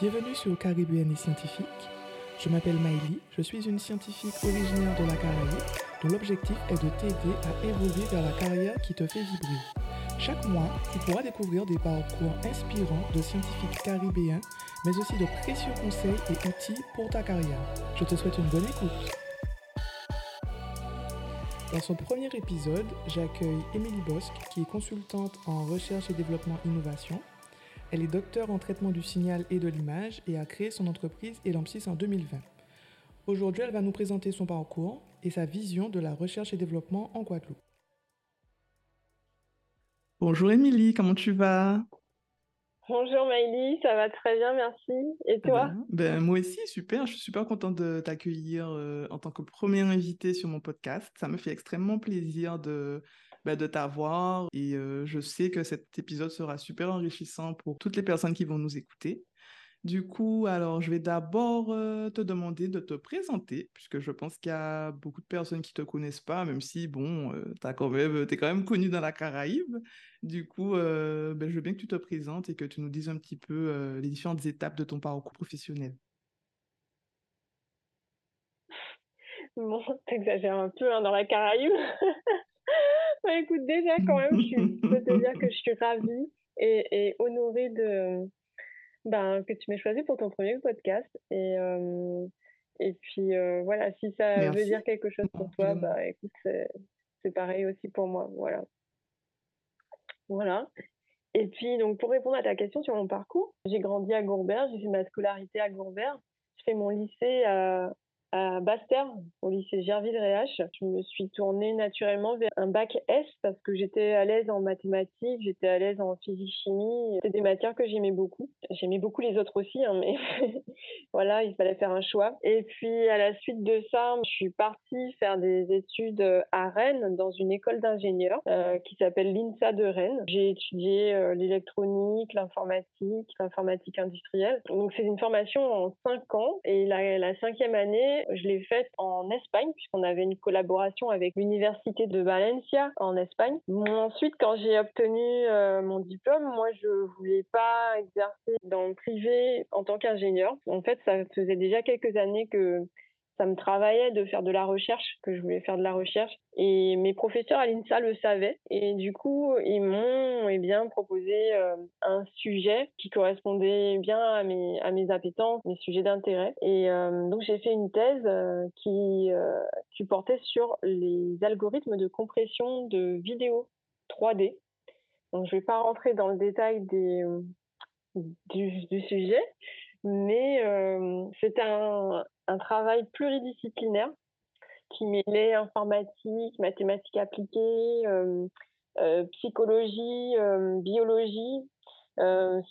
Bienvenue sur Caribéenne et Scientifique. Je m'appelle Maïli, je suis une scientifique originaire de la Caraïbe dont l'objectif est de t'aider à évoluer vers la carrière qui te fait vibrer. Chaque mois, tu pourras découvrir des parcours inspirants de scientifiques caribéens, mais aussi de précieux conseils et outils pour ta carrière. Je te souhaite une bonne écoute. Dans son premier épisode, j'accueille Émilie Bosque, qui est consultante en recherche et développement innovation. Elle est docteur en traitement du signal et de l'image et a créé son entreprise Elampsys en 2020. Aujourd'hui, elle va nous présenter son parcours et sa vision de la recherche et développement en Guadeloupe. Bonjour Émilie, comment tu vas? Bonjour Maïli, ça va très bien, merci. Et toi? ben, ben, Moi aussi, super. Je suis super contente de t'accueillir euh, en tant que première invitée sur mon podcast. Ça me fait extrêmement plaisir de, ben, de t'avoir et euh, je sais que cet épisode sera super enrichissant pour toutes les personnes qui vont nous écouter. Du coup, alors, je vais d'abord euh, te demander de te présenter, puisque je pense qu'il y a beaucoup de personnes qui ne te connaissent pas, même si, bon, euh, tu es quand même connu dans la Caraïbe. Du coup, euh, ben, je veux bien que tu te présentes et que tu nous dises un petit peu les différentes étapes de ton parcours professionnel. Bon, t'exagères un peu hein, dans la Caraïbe. Bah, écoute, déjà, quand même, je peux te dire que je suis ravie et honorée de ben, que tu m'aies choisi pour ton premier podcast. Et, euh, et puis euh, voilà, si ça veut dire quelque chose pour toi, bah écoute, c'est pareil aussi pour moi. Voilà. Voilà. Et puis, donc, pour répondre à ta question sur mon parcours, j'ai grandi à Gourbert, j'ai fait ma scolarité à Gourbert. Je fais mon lycée à, à Basse-Terre, au lycée Gerville-Réache. Je me suis tournée naturellement vers un bac S parce que j'étais à l'aise en mathématiques, j'étais à l'aise en physique-chimie. C'était des matières que j'aimais beaucoup. J'aimais beaucoup les autres aussi, hein, mais voilà, il fallait faire un choix. Et puis, à la suite de ça, je suis partie faire des études à Rennes dans une école d'ingénieurs euh, qui s'appelle l'INSA de Rennes. J'ai étudié euh, l'électronique, l'informatique, l'informatique industrielle. Donc, c'est une formation en cinq ans et la, la cinquième année, je l'ai faite en Espagne, puisqu'on avait une collaboration avec l'Université de Valencia en Espagne. ensuite, quand j'ai obtenu euh, mon diplôme, moi, je voulais pas exercer dans le privé en tant qu'ingénieur. En fait, ça faisait déjà quelques années que ça me travaillait de faire de la recherche, que je voulais faire de la recherche. Et mes professeurs à l'INSA le savaient. Et du coup, ils m'ont eh bien proposé euh, un sujet qui correspondait bien à mes, à mes appétences, mes sujets d'intérêt. Et euh, donc, j'ai fait une thèse euh, qui, qui portait sur les algorithmes de compression de vidéos 3D. Donc, je ne vais pas rentrer dans le détail des, du, du sujet, mais c'est un, un travail pluridisciplinaire qui mêlait informatique, mathématiques appliquées, euh, euh, psychologie, euh, biologie.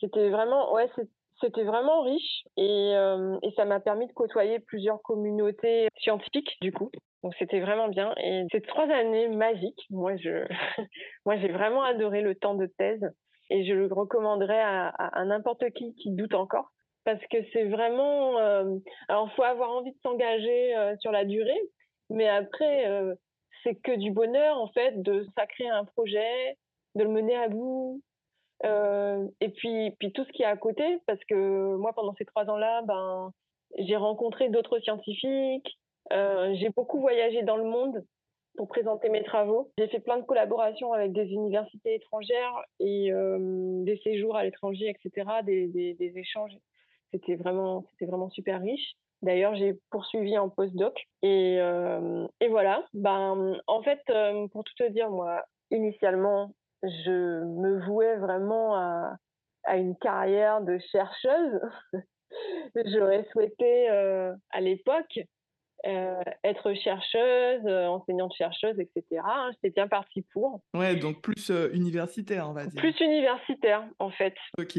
c'était vraiment, ouais, c'était vraiment riche et, ça m'a permis de côtoyer plusieurs communautés scientifiques du coup. Donc c'était vraiment bien et ces trois années magiques. Moi, je, moi, j'ai vraiment adoré le temps de thèse et je le recommanderais à n'importe qui qui doute encore parce que c'est vraiment. Euh, alors, faut avoir envie de s'engager euh, sur la durée, mais après, euh, c'est que du bonheur en fait de sacrer un projet, de le mener à bout, et puis, puis tout ce qui est à côté, parce que moi, pendant ces trois ans-là, ben, j'ai rencontré d'autres scientifiques, j'ai beaucoup voyagé dans le monde pour présenter mes travaux. J'ai fait plein de collaborations avec des universités étrangères et des séjours à l'étranger, etc., des, des échanges c'était vraiment, c'était vraiment super riche. D'ailleurs, j'ai poursuivi en postdoc. Et, euh, et voilà. Ben, en fait, euh, pour tout te dire, moi, initialement, je me vouais vraiment à, à une carrière de chercheuse. J'aurais souhaité, euh, à l'époque, être chercheuse, enseignante-chercheuse, etc. J'étais bien partie pour. Ouais, donc plus universitaire, on va dire. Plus universitaire, en fait. Ok.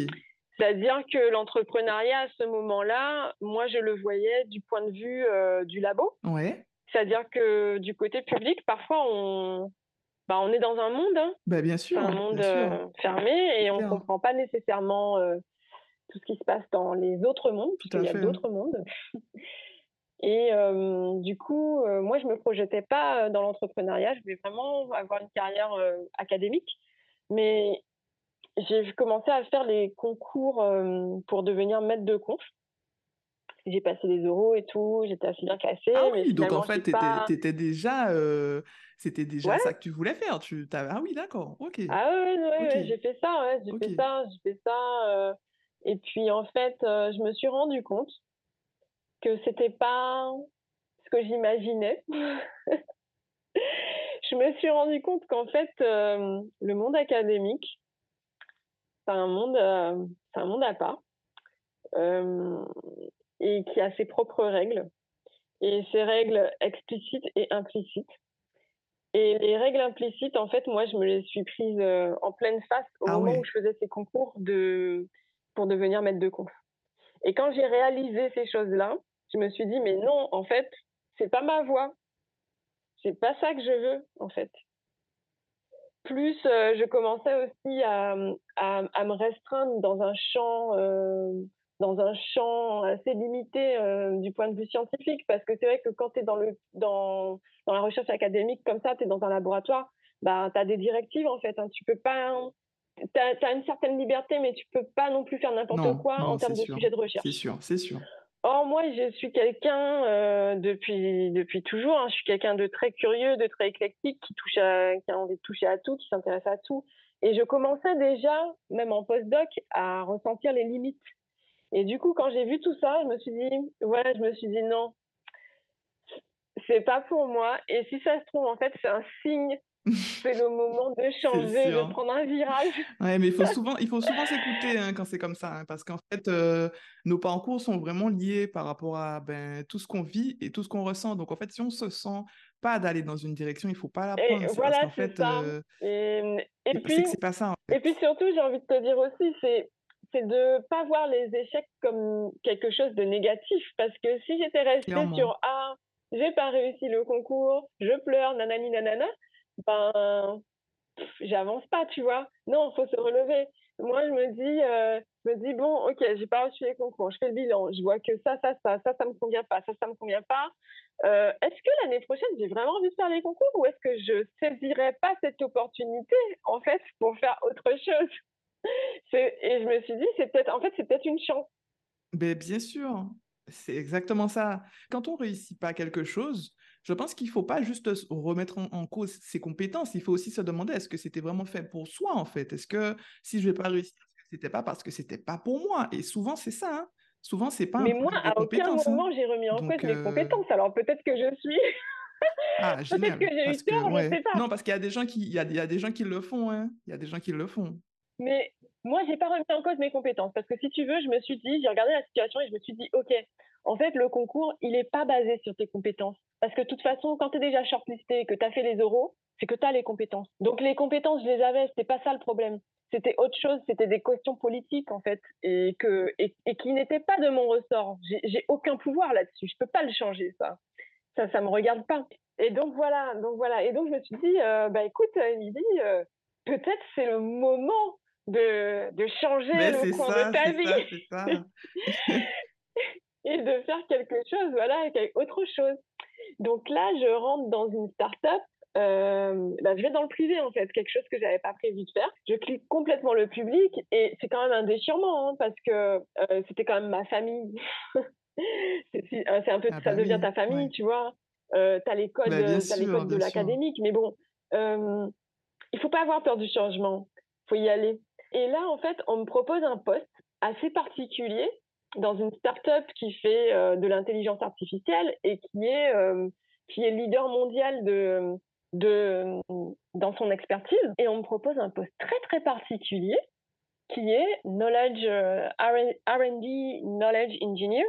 C'est-à-dire que l'entrepreneuriat à ce moment-là, moi je le voyais du point de vue euh, du labo. Ouais. C'est-à-dire que du côté public, parfois on, bah, on est dans un monde, hein. bah, bien sûr, un monde euh, fermé et on ne comprend pas nécessairement euh, tout ce qui se passe dans les autres mondes, puisqu'il y a d'autres mondes. Et du coup, moi, je ne me projetais pas dans l'entrepreneuriat. Je voulais vraiment avoir une carrière académique. Mais j'ai commencé à faire les concours pour devenir maître de conf. J'ai passé les euros et tout, j'étais assez bien classée. Ah mais oui, donc en fait, pas... t'étais déjà, euh, c'était déjà Ouais, ça que tu voulais faire. Tu. Ah oui, d'accord, ok, ah ouais, ouais, ouais, j'ai fait ça, ouais, j'ai fait ça, j'ai fait ça. euh, Et puis en fait, euh, je me suis rendu compte que c'était pas ce que j'imaginais. Je me suis rendu compte qu'en fait, le monde académique, c'est un monde, euh, c'est un monde à part euh, et qui a ses propres règles. Et ces règles explicites et implicites. Et les règles implicites, en fait, moi, je me les suis prises euh, en pleine face au Ah moment où je faisais ces concours de... pour devenir maître de conf. Et quand j'ai réalisé ces choses-là, je me suis dit, mais non, en fait, c'est pas ma voie. C'est pas ça que je veux, en fait. Plus euh, je commençais aussi à, à, à me restreindre dans un champ, euh, dans un champ assez limité euh, du point de vue scientifique, parce que c'est vrai que quand tu es dans, le, dans, dans la recherche académique comme ça, tu es dans un laboratoire, bah, tu as des directives en fait. Hein, tu peux pas. Tu as, une certaine liberté, mais tu peux pas non plus faire n'importe quoi en non, c'est termes de sûr, sujet de c'est recherche. sûr, c'est sûr. Or, moi, je suis quelqu'un euh, depuis, depuis toujours. hein, je suis quelqu'un de très curieux, de très éclectique, qui, touche à, qui a envie de toucher à tout, qui s'intéresse à tout. Et je commençais déjà, même en postdoc, à ressentir les limites. Et du coup, quand j'ai vu tout ça, je me suis dit, voilà, je me suis dit non, c'est pas pour moi. Et si ça se trouve, en fait, c'est un signe. C'est le moment de changer, de prendre un virage. Ouais, mais il faut souvent, il faut souvent s'écouter hein, quand c'est comme ça, hein, parce qu'en fait, euh, nos parcours sont vraiment liés par rapport à ben, tout ce qu'on vit et tout ce qu'on ressent. Donc, en fait, si on se sent pas d'aller dans une direction, il faut pas la Et prendre. Parce voilà, fait, ça. euh, Et, et puis, c'est pas ça, en Et puis surtout, j'ai envie de te dire aussi, c'est c'est de pas voir les échecs comme quelque chose de négatif. Parce que si j'étais restée Clairement. sur Ah, j'ai pas réussi le concours, je pleure, nanani nanana, ben j'avance pas, tu vois. Non, faut se relever. Moi, je me dis, euh, me dis bon, ok, j'ai pas reçu les concours, je fais le bilan, je vois que ça, ça, ça, ça, ça me convient pas, ça, ça me convient pas. Euh, est-ce que l'année prochaine, j'ai vraiment envie de faire les concours ou est-ce que je saisirais pas cette opportunité, en fait, pour faire autre chose? Et je me suis dit, c'est peut-être, en fait, c'est peut-être une chance. Ben, bien sûr, c'est exactement ça. Quand on réussit pas quelque chose, je pense qu'il faut pas juste remettre en, en cause ses compétences. Il faut aussi se demander est-ce que c'était vraiment fait pour soi, en fait? Est-ce que si je vais pas réussir, c'était pas parce que c'était pas pour moi? Et souvent, c'est ça, hein. Souvent, c'est pas Mais moi, à aucun hein. moment, j'ai remis en Donc, cause mes euh, compétences. Alors peut-être que je suis, ah, peut-être que j'ai eu tort, je ouais. sais pas. Non, parce qu'il y a des gens qui, il y a, il y a des gens qui le font, hein. Il y a des gens qui le font. Mais moi, j'ai pas remis en cause mes compétences parce que si tu veux, je me suis dit, j'ai regardé la situation et je me suis dit, ok, en fait, le concours, il est pas basé sur tes compétences. Parce que de toute façon, quand tu es déjà shortlisté et que tu as fait les euros, c'est que tu as les compétences. Donc les compétences, je les avais, c'était pas ça le problème. C'était autre chose, c'était des questions politiques en fait, et, que, et, et qui n'étaient pas de mon ressort. J'ai aucun pouvoir là-dessus, je peux pas le changer ça. Ça, ça me regarde pas. Et donc voilà, donc voilà. Et donc je me suis dit, euh, bah écoute, Émilie, euh, peut-être c'est le moment de, de changer Mais le cours ça, de ta vie ça. et de faire quelque chose, voilà, avec autre chose. Donc là, je rentre dans une start-up. Euh, bah, je vais dans le privé en fait, quelque chose que j'avais pas prévu de faire. Je clique complètement le public et c'est quand même un déchirement hein, parce que euh, c'était quand même ma famille. c'est euh, c'est un peu, Ah ça bah devient oui, ta famille, ouais. tu vois. Euh, t'as les codes, Bah, les codes de l'académique, mais bon, il faut pas avoir peur du changement. Faut y aller. Et là, en fait, on me propose un poste assez particulier dans une start-up qui fait euh, de l'intelligence artificielle et qui est, euh, qui est leader mondial de, de, dans son expertise. Et on me propose un poste très, très particulier qui est Knowledge euh, R&D Knowledge Engineer,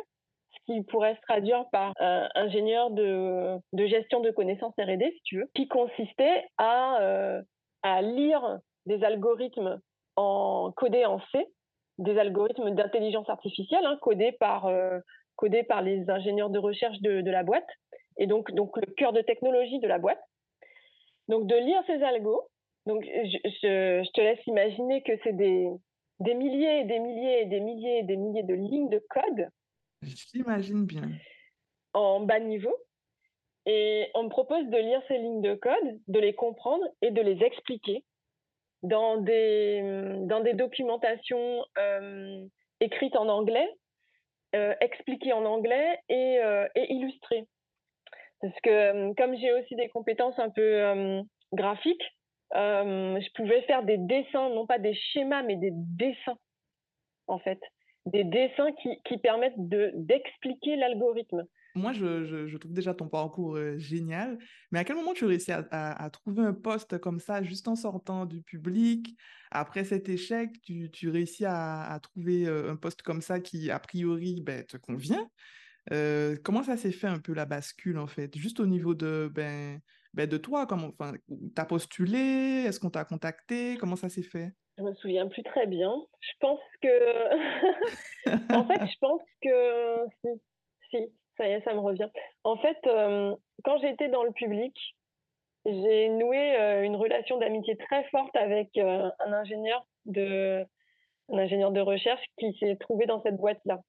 ce qui pourrait se traduire par ingénieur de, de gestion de connaissances R&D, si tu veux, qui consistait à, à lire des algorithmes en, codés en C, des algorithmes d'intelligence artificielle hein, codés, par, euh, codés par les ingénieurs de recherche de, de la boîte, et donc, donc le cœur de technologie de la boîte. Donc de lire ces algos, donc je, je, je te laisse imaginer que c'est des, des milliers et des milliers et des milliers et des milliers de lignes de code J'imagine bien. en bas niveau. Et on me propose de lire ces lignes de code, de les comprendre et de les expliquer dans des, dans des documentations écrites en anglais, expliquées en anglais et, et illustrées. Parce que comme j'ai aussi des compétences un peu graphiques, je pouvais faire des dessins, non pas des schémas, mais des dessins, en fait. Des dessins qui, qui permettent d'expliquer l'algorithme. Moi, je, trouve déjà ton parcours génial, mais à quel moment tu réussis à, trouver un poste comme ça, juste en sortant du public? Après cet échec, tu, réussis à, à, trouver un poste comme ça qui, a priori, ben, te convient. Comment ça s'est fait un peu la bascule en fait? Juste au niveau de, ben, ben de toi, comment, enfin, t'as postulé Est-ce qu'on t'a contacté? Comment ça s'est fait? Je me souviens plus très bien. Je pense que, en fait, je pense que si, si, ça y est, ça me revient. En fait, quand j'étais dans le public, j'ai noué une relation d'amitié très forte avec un ingénieur de, un ingénieur de recherche qui s'est trouvé dans cette boîte là.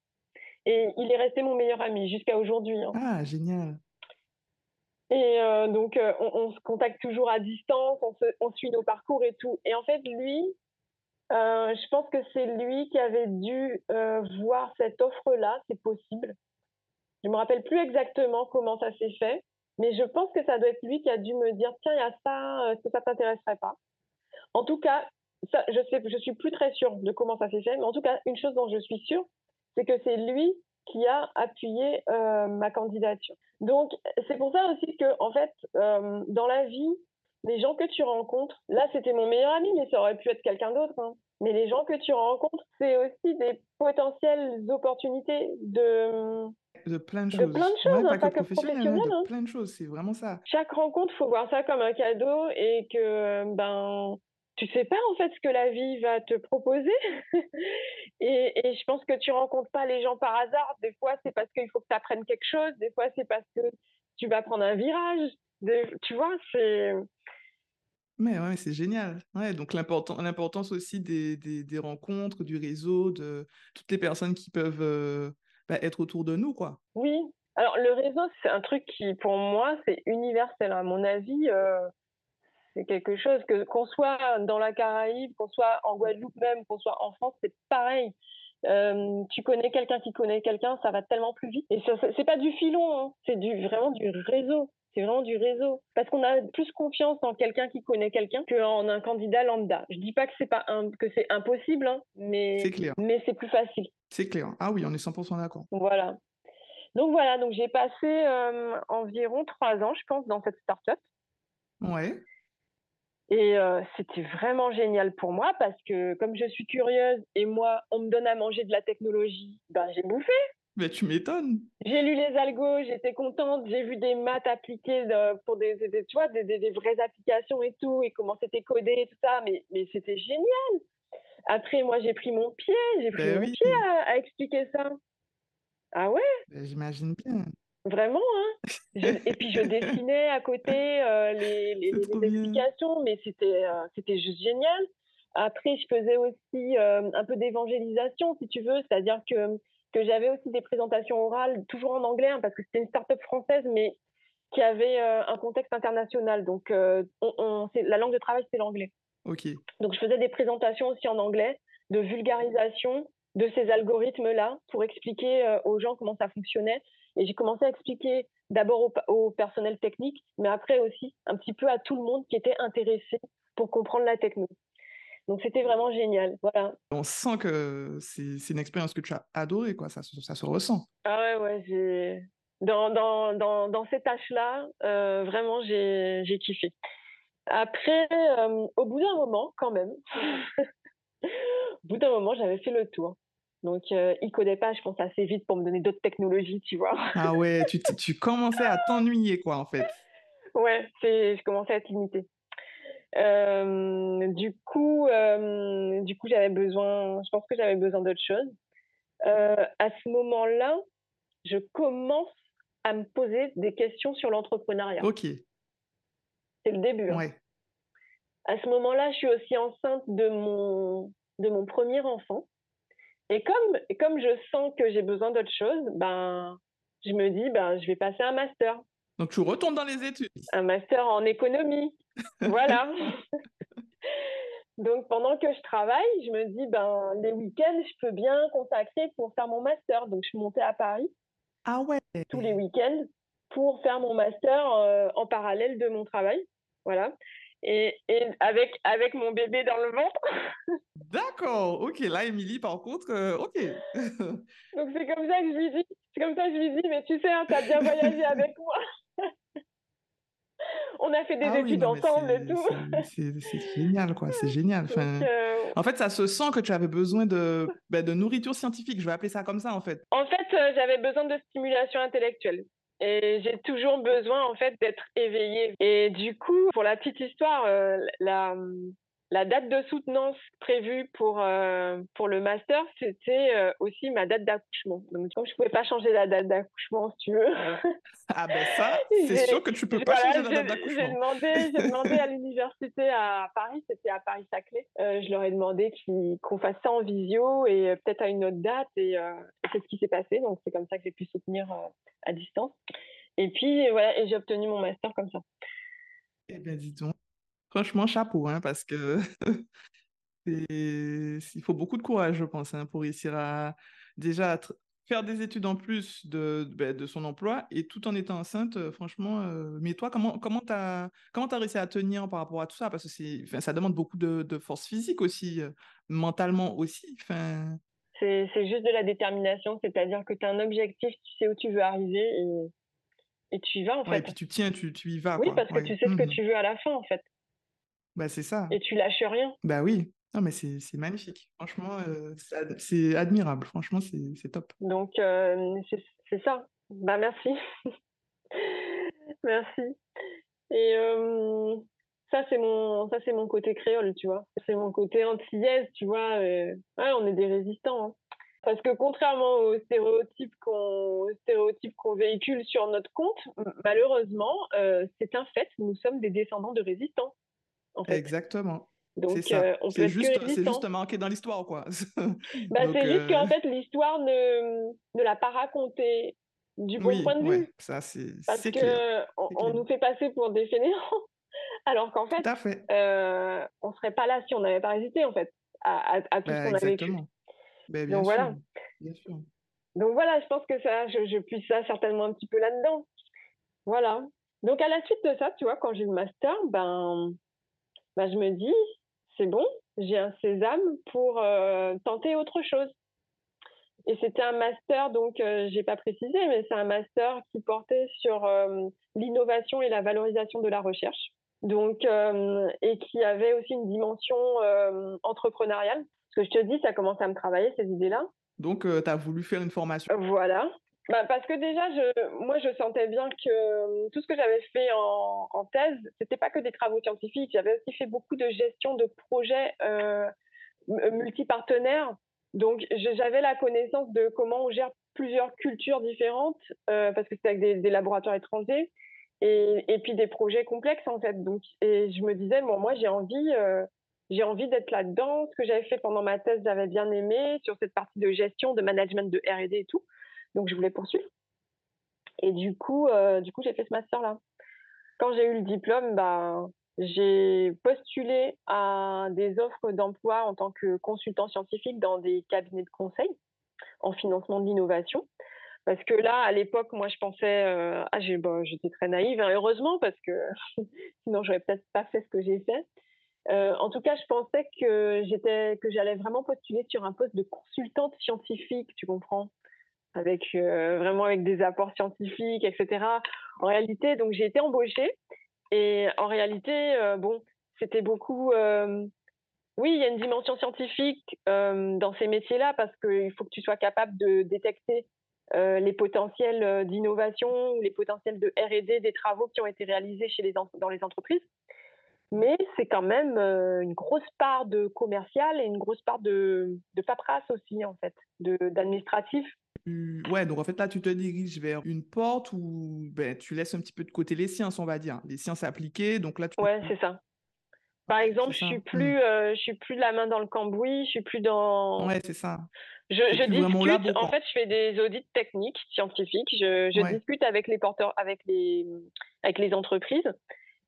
Et il est resté mon meilleur ami jusqu'à aujourd'hui. Hein. Ah, génial. Et euh, donc, euh, on, se contacte toujours à distance, on, on, suit nos parcours et tout. Et en fait, lui, euh, je pense que c'est lui qui avait dû voir cette offre-là, c'est possible. Je me rappelle plus exactement comment ça s'est fait, mais je pense que ça doit être lui qui a dû me dire tiens, il y a ça, est-ce que ça t'intéresserait pas? En tout cas, ça, je ne je suis plus très sûre de comment ça s'est fait, mais en tout cas, une chose dont je suis sûre, c'est que c'est lui qui a appuyé euh, ma candidature. Donc, c'est pour ça aussi que, en fait, euh, dans la vie, les gens que tu rencontres, là, c'était mon meilleur ami, mais ça aurait pu être quelqu'un d'autre. Hein. Mais les gens que tu rencontres, c'est aussi des potentielles opportunités de de plein de choses. De plein de choses, hein, pas, que professionnelles. De hein. plein de choses, c'est vraiment ça. Chaque rencontre, faut voir ça comme un cadeau et que ben tu sais pas en fait ce que la vie va te proposer. et, et, je pense que tu rencontres pas les gens par hasard. Des fois, c'est parce qu'il faut que tu apprennes quelque chose. Des fois, c'est parce que tu vas prendre un virage. tu vois, c'est. Mais ouais, c'est génial. Ouais, donc l'importance aussi des, des, des, rencontres, du réseau, de toutes les personnes qui peuvent euh, bah, être autour de nous, quoi. Oui. Alors le réseau, c'est un truc qui, pour moi, c'est universel. À mon avis, euh, c'est quelque chose que qu'on soit dans la Caraïbe, qu'on soit en Guadeloupe même, qu'on soit en France, c'est pareil. Euh, tu connais quelqu'un qui connaît quelqu'un, ça va tellement plus vite. Et ça, c'est pas du filon, hein. c'est du vraiment du réseau. C'est vraiment du réseau. Parce qu'on a plus confiance en quelqu'un qui connaît quelqu'un qu'en un candidat lambda. Je dis pas que c'est pas que c'est impossible, hein, mais c'est mais c'est plus facile. C'est clair. Ah oui, on est 100% d'accord. Voilà. Donc voilà, donc j'ai passé euh, environ trois ans, je pense, dans cette start-up. Ouais. Et euh, c'était vraiment génial pour moi parce que comme je suis curieuse et moi, on me donne à manger de la technologie, ben j'ai bouffé. Mais tu m'étonnes. J'ai lu les algos, j'étais contente, j'ai vu des maths appliquées pour des, des, tu vois, des, des, vraies applications et tout, et comment c'était codé et tout ça, mais, mais c'était génial. Après, moi, j'ai pris mon pied, j'ai pris ben mon pied à, expliquer ça. Ah ouais? Ben, J'imagine bien. Vraiment, hein? Et puis je dessinais à côté euh, les, les, explications, mais c'était euh, c'était juste génial. Après, je faisais aussi euh, un peu d'évangélisation, si tu veux, c'est-à-dire que, que j'avais aussi des présentations orales, toujours en anglais, hein, parce que c'était une start-up française, mais qui avait un contexte international. Donc, on, la langue de travail, c'est l'anglais. Ok. Donc, je faisais des présentations aussi en anglais, de vulgarisation de ces algorithmes-là, pour expliquer aux gens comment ça fonctionnait. Et j'ai commencé à expliquer d'abord au, personnel technique, mais après aussi un petit peu à tout le monde qui était intéressé pour comprendre la techno. Donc c'était vraiment génial. Voilà. On sent que c'est une expérience que tu as adorée, quoi. Ça, ça se ressent. Ah ouais, ouais. J'ai... Dans, dans, dans, dans, ces tâches-là, euh, vraiment, j'ai, kiffé. Après, euh, au bout d'un moment, quand même, au bout d'un moment, j'avais fait le tour. Donc, euh, il ne connaît pas, je pense, assez vite pour me donner d'autres technologies, tu vois. Ah ouais, tu, tu commençais à t'ennuyer, quoi, en fait. Ouais, je commençais à être limitée. Euh, du coup, euh, du coup, j'avais besoin, je pense que j'avais besoin d'autre chose. à ce moment-là, je commence à me poser des questions sur l'entrepreneuriat. Ok. C'est le début. Hein. Ouais. À ce moment-là, je suis aussi enceinte de mon, de mon premier enfant. Et comme, comme je sens que j'ai besoin d'autre chose, ben, je me dis, ben, je vais passer un master. Donc, tu retournes dans les études. Un master en économie. voilà. Donc, pendant que je travaille, je me dis, ben, les week-ends, je peux bien consacrer pour faire mon master. Donc, je suis montée à Paris. Ah ouais. Tous les week-ends pour faire mon master euh, en parallèle de mon travail. Voilà. Et, et, avec, avec mon bébé dans le ventre. D'accord, ok. Là, Émilie, par contre, euh, ok. Donc, c'est comme ça que je lui dis, c'est comme ça que je lui dis, mais tu sais, hein, tu as bien voyagé avec moi. on a fait des ah études ensemble et tout. C'est génial, quoi. C'est génial. Enfin, euh, En fait, ça se sent que tu avais besoin de, bah, de nourriture scientifique. Je vais appeler ça comme ça, en fait. En fait, euh, j'avais besoin de stimulation intellectuelle. Et j'ai toujours besoin, en fait, d'être éveillée. Et du coup, pour la petite histoire, euh, la, la date de soutenance prévue pour, euh, pour le master, c'était euh, aussi ma date d'accouchement. Donc, je ne pouvais pas changer la date d'accouchement, si tu veux. Ah ben ça, c'est sûr que tu ne peux pas changer la date d'accouchement. J'ai demandé, demandé à l'université à Paris, c'était à Paris-Saclay. Euh, je leur ai demandé qu'on fasse ça en visio et peut-être à une autre date. Et c'est ce qui s'est passé. Donc, c'est comme ça que j'ai pu soutenir à distance. Et puis, voilà, et j'ai obtenu mon master comme ça. Eh bien, dis donc. Franchement, chapeau, hein, parce que il faut beaucoup de courage, je pense, hein, pour réussir à déjà faire des études en plus de, ben, de son emploi et tout en étant enceinte, euh, franchement. Euh, mais toi, comment comment t'as comment as réussi à tenir par rapport à tout ça? Parce que c'est, ça demande beaucoup de, de force physique aussi, euh, mentalement aussi. Enfin... C'est, c'est juste de la détermination, c'est-à-dire que tu as un objectif, tu sais où tu veux arriver et, et tu y vas en fait. Et puis tu tiens, tu, tu y vas. Oui, parce que tu sais ce que mmh tu veux à la fin en fait. Bah, c'est ça. Et tu lâches rien. Bah oui. Non, mais c'est magnifique. Franchement, euh, c'est admirable. Franchement, c'est top. Donc, euh, c'est ça. Bah, merci. merci. Et euh, ça, c'est mon, ça, mon côté créole, tu vois. C'est mon côté antillaise, tu vois. ouais, on est des résistants. Hein. Parce que contrairement aux stéréotypes qu'on stéréotypes qu'on véhicule sur notre compte, malheureusement, c'est un fait, nous sommes des descendants de résistants. Exactement. Donc, euh, on peut c'est juste, juste marqué dans l'histoire, quoi. bah, c'est juste qu'en euh, fait, l'histoire ne, ne l'a pas racontée du bon point de vue. Ouais, ça, c'est Parce qu'on on nous fait passer pour des fainéants, alors qu'en fait, fait. Euh, on ne serait pas là si on n'avait pas hésité, en fait, à, à, tout ce bah, qu'on a vécu. Bah, bien Donc, sûr. voilà. Bien sûr. Donc voilà, je pense que ça, je, je puisse ça certainement un petit peu là-dedans. Voilà. Donc à la suite de ça, tu vois, quand j'ai le master, ben, bah, je me dis, c'est bon, j'ai un sésame pour euh, tenter autre chose. Et c'était un master, donc euh, j'ai pas précisé, mais c'est un master qui portait sur euh, l'innovation et la valorisation de la recherche. Donc, et qui avait aussi une dimension entrepreneuriale. Parce que je te dis, ça commençait à me travailler, ces idées-là. Donc, tu as voulu faire une formation. Voilà. Bah, parce que déjà, moi, je sentais bien que euh, tout ce que j'avais fait en, en thèse, c'était pas que des travaux scientifiques. J'avais aussi fait beaucoup de gestion de projets euh, multipartenaires. Donc, j'avais la connaissance de comment on gère plusieurs cultures différentes, euh, parce que c'était avec des, laboratoires étrangers, et, puis des projets complexes, en fait. Donc, et je me disais, bon, moi, j'ai envie, j'ai envie d'être là-dedans. Ce que j'avais fait pendant ma thèse, j'avais bien aimé, sur cette partie de gestion, de management de R&D et tout. Donc, je voulais poursuivre. Et du coup, euh, du coup j'ai fait ce master-là. Quand j'ai eu le diplôme, bah, j'ai postulé à des offres d'emploi en tant que consultant scientifique dans des cabinets de conseil en financement de l'innovation. Parce que là, à l'époque, moi, je pensais, euh, ah, bah, j'étais très naïve, hein, heureusement, parce que sinon, j'aurais peut-être pas fait ce que j'ai fait. Euh, en tout cas, je pensais que j'étais, que j'allais vraiment postuler sur un poste de consultante scientifique, tu comprends avec euh, vraiment avec des apports scientifiques, etc. En réalité, donc j'ai été embauchée et en réalité, euh, bon, c'était beaucoup. Euh, oui, il y a une dimension scientifique dans ces métiers-là parce qu'il faut que tu sois capable de détecter les potentiels d'innovation ou les potentiels de R&D des travaux qui ont été réalisés chez les dans les entreprises. Mais c'est quand même une grosse part de commercial et une grosse part de, de paperasse aussi, en fait, d'administratif Ouais, donc en fait, là, tu te diriges vers une porte où ben, tu laisses un petit peu de côté les sciences, on va dire, les sciences appliquées. Donc là, tu... Ouais, c'est ça. Par exemple, je suis plus, euh, je suis plus la main dans le cambouis, je suis plus dans. Ouais, c'est ça. Je, je discute. en fait, je fais des audits techniques, scientifiques. Je, je discute avec les porteurs, avec les, avec les entreprises.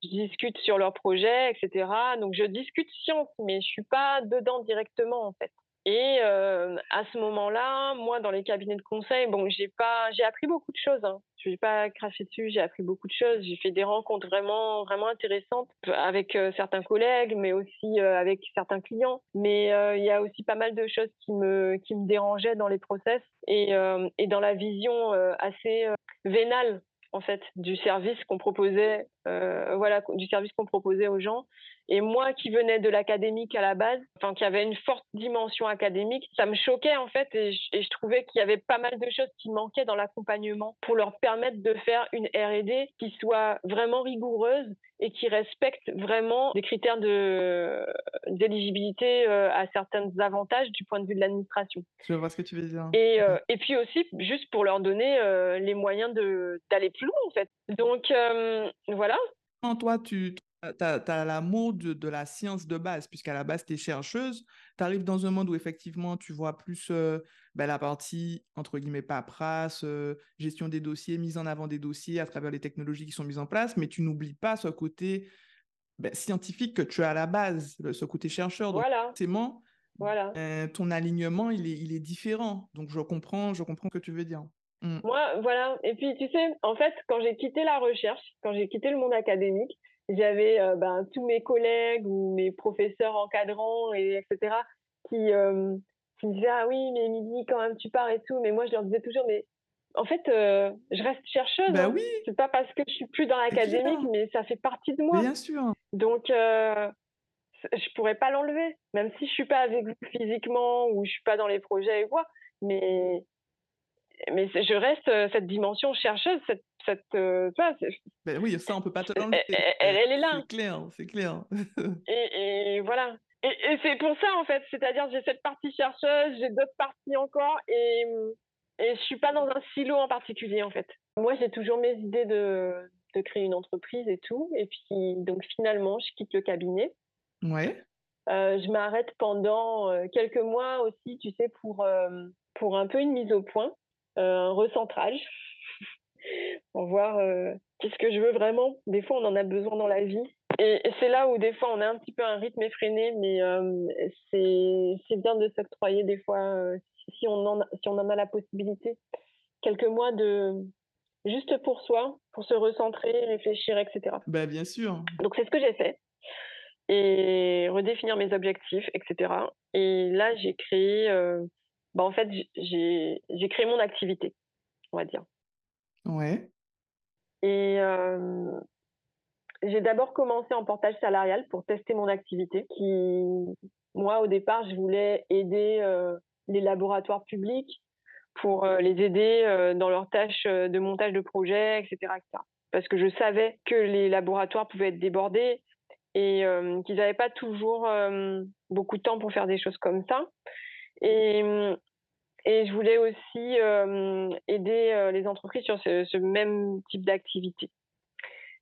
je discute sur leurs projets, etc. Donc je discute science, mais je suis pas dedans directement en fait. Et euh, à ce moment-là, moi, dans les cabinets de conseil, bon, j'ai pas, j'ai appris beaucoup de choses. Hein. Je vais pas cracher dessus. J'ai appris beaucoup de choses. J'ai fait des rencontres vraiment, vraiment intéressantes avec certains collègues, mais aussi avec certains clients. Mais il y a aussi pas mal de choses qui me, qui me dérangeaient dans les process et, et dans la vision assez vénale en fait du service qu'on proposait, voilà, du service qu'on proposait aux gens. Et moi qui venais de l'académique à la base, enfin qui avait une forte dimension académique, ça me choquait en fait et je, trouvais qu'il y avait pas mal de choses qui manquaient dans l'accompagnement pour leur permettre de faire une R&D qui soit vraiment rigoureuse et qui respecte vraiment des critères de d'éligibilité euh, à certains avantages du point de vue de l'administration. Je vois ce que tu veux dire. Et, euh, et puis aussi juste pour leur donner euh, les moyens de d'aller plus loin en fait. Donc voilà. Toi, tu tu as, l'amour de, la science de base, puisqu'à la base, tu es chercheuse. Tu arrives dans un monde où effectivement, tu vois plus euh, ben, la partie, entre guillemets, paperasse, euh, gestion des dossiers, mise en avant des dossiers à travers les technologies qui sont mises en place, mais tu n'oublies pas ce côté ben, scientifique que tu as à la base, ce côté chercheur. Donc, voilà. forcément, voilà. Euh, ton alignement, il est, il est différent. Donc, je comprends, je comprends ce que tu veux dire. Mmh. Moi, voilà. Et puis, tu sais, en fait, quand j'ai quitté la recherche, quand j'ai quitté le monde académique, j'avais euh, ben, tous mes collègues ou mes professeurs encadrants, et, etc., qui, euh, qui me disaient Ah oui, mais midi, quand même, tu pars et tout. Mais moi, je leur disais toujours Mais en fait, euh, je reste chercheuse. Ben hein. oui. C'est pas parce que je suis plus dans l'académique, mais ça fait partie de moi. Bien sûr. Donc, euh, je pourrais pas l'enlever, même si je suis pas avec vous physiquement ou je suis pas dans les projets et quoi. Mais mais je reste cette dimension chercheuse, cette, cette ben oui, ça on peut pas te l'enlever. Elle, elle, est là. C'est clair, c'est clair. et, et, voilà. Et, et c'est pour ça en fait, c'est-à-dire j'ai cette partie chercheuse, j'ai d'autres parties encore, et et je suis pas dans un silo en particulier en fait. Moi j'ai toujours mes idées de de créer une entreprise et tout, et puis donc finalement je quitte le cabinet. Ouais. Euh, je m'arrête pendant quelques mois aussi, tu sais, pour, pour un peu une mise au point. Euh, un recentrage pour voir euh, qu'est-ce que je veux vraiment. Des fois, on en a besoin dans la vie. Et, c'est là où des fois, on a un petit peu un rythme effréné, mais euh, c'est bien de s'octroyer des fois, si, on en a, si on en a la possibilité, quelques mois de juste pour soi, pour se recentrer, réfléchir, etc. Bah, bien sûr. Donc, c'est ce que j'ai fait. Et redéfinir mes objectifs, etc. Et là, j'ai créé bah, en fait, j'ai créé mon activité, on va dire. Ouais. Et j'ai d'abord commencé en portage salarial pour tester mon activité. Qui, moi, au départ, je voulais aider les laboratoires publics pour les aider dans leurs tâches de montage de projets, etc., Parce que je savais que les laboratoires pouvaient être débordés et qu'ils n'avaient pas toujours beaucoup de temps pour faire des choses comme ça. Et, et je voulais aussi euh, aider euh, les entreprises sur ce, même type d'activité.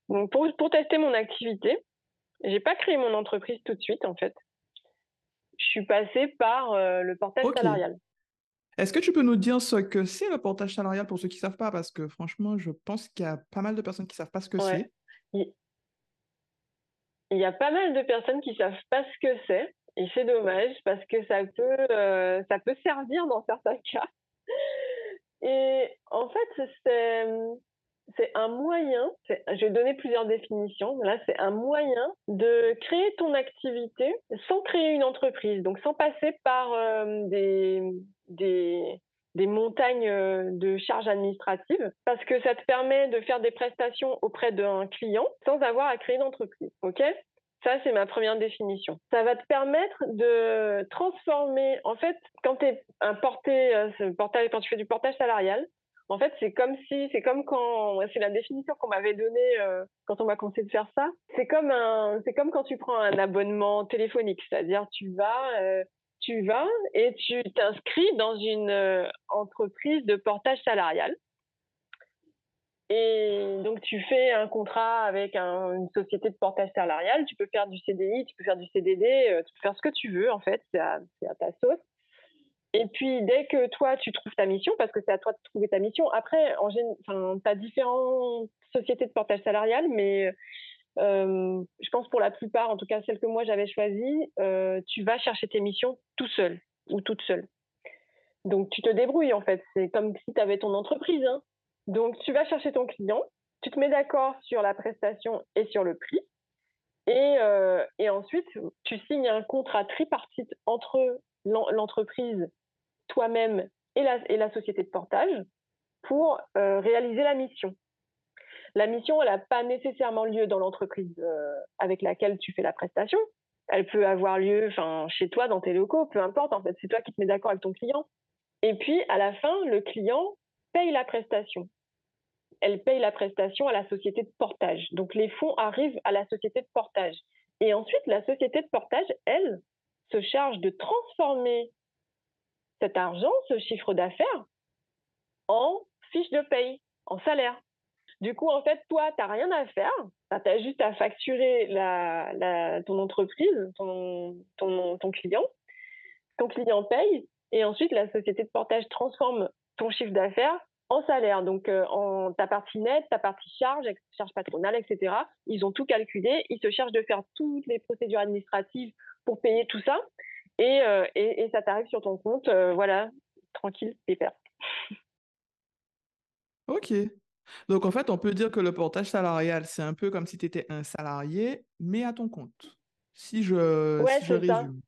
Donc pour, pour, tester mon activité, j'ai pas créé mon entreprise tout de suite en fait. Je suis passée par euh, le portage salarial. Est-ce que tu peux nous dire ce que c'est le portage salarial pour ceux qui ne savent pas? Parce que franchement, je pense qu'il y a pas mal de personnes qui ne savent pas ce que c'est. Il y a pas mal de personnes qui ne savent pas ce que c'est. Et c'est dommage parce que ça peut, euh, ça peut servir dans certains cas. Et en fait, c'est, un moyen, je vais donner plusieurs définitions, là c'est un moyen de créer ton activité sans créer une entreprise, donc sans passer par euh, des, des, des montagnes euh, de charges administratives, parce que ça te permet de faire des prestations auprès d'un client sans avoir à créer une entreprise. ok? Ça, c'est ma première définition. Ça va te permettre de transformer, en fait, quand tu es un porté, euh, portage, quand tu fais du portage salarial, en fait, c'est comme si, c'est comme quand, c'est la définition qu'on m'avait donnée euh, quand on m'a conseillé de faire ça. C'est comme un, c'est comme quand tu prends un abonnement téléphonique, c'est-à-dire tu vas, euh, tu vas et tu t'inscris dans une entreprise de portage salarial. Et donc, tu fais un contrat avec une société de portage salarial. Tu peux faire du CDI, tu peux faire du CDD, euh, tu peux faire ce que tu veux, en fait. C'est à, ta sauce. Et puis, dès que toi, tu trouves ta mission, parce que c'est à toi de trouver ta mission, après, tu as différentes sociétés de portage salarial, mais je pense pour la plupart, en tout cas celles que moi j'avais choisies, tu vas chercher tes missions tout seul ou toute seule. Donc tu te débrouilles en fait. C'est comme si tu avais ton entreprise. Hein. Donc tu vas chercher ton client, tu te mets d'accord sur la prestation et sur le prix. Et, et ensuite, tu signes un contrat tripartite entre l'entreprise, toi-même et la, et la société de portage pour réaliser la mission. La mission, elle n'a pas nécessairement lieu dans l'entreprise avec laquelle tu fais la prestation. Elle peut avoir lieu chez toi, dans tes locaux, peu importe. En fait, c'est toi qui te mets d'accord avec ton client. Et puis, à la fin, le client paye la prestation. Elle paye la prestation à la société de portage. Donc, les fonds arrivent à la société de portage. Et ensuite, la société de portage, elle, se charge de transformer cet argent, ce chiffre d'affaires, en fiche de paye, en salaire. Du coup, en fait, toi, tu n'as rien à faire. Tu as juste à facturer ton entreprise, ton, ton client. Ton client paye et ensuite, la société de portage transforme ton chiffre d'affaires en salaire. Donc, euh, en ta partie nette, ta partie charge, charge patronale, etc. Ils ont tout calculé. Ils se chargent de faire toutes les procédures administratives pour payer tout ça. Et, euh, et, ça t'arrive sur ton compte, euh, voilà, tranquille, pépère. Ok. Donc, en fait, on peut dire que le portage salarial, c'est un peu comme si tu étais un salarié, mais à ton compte. Si je, si je résume.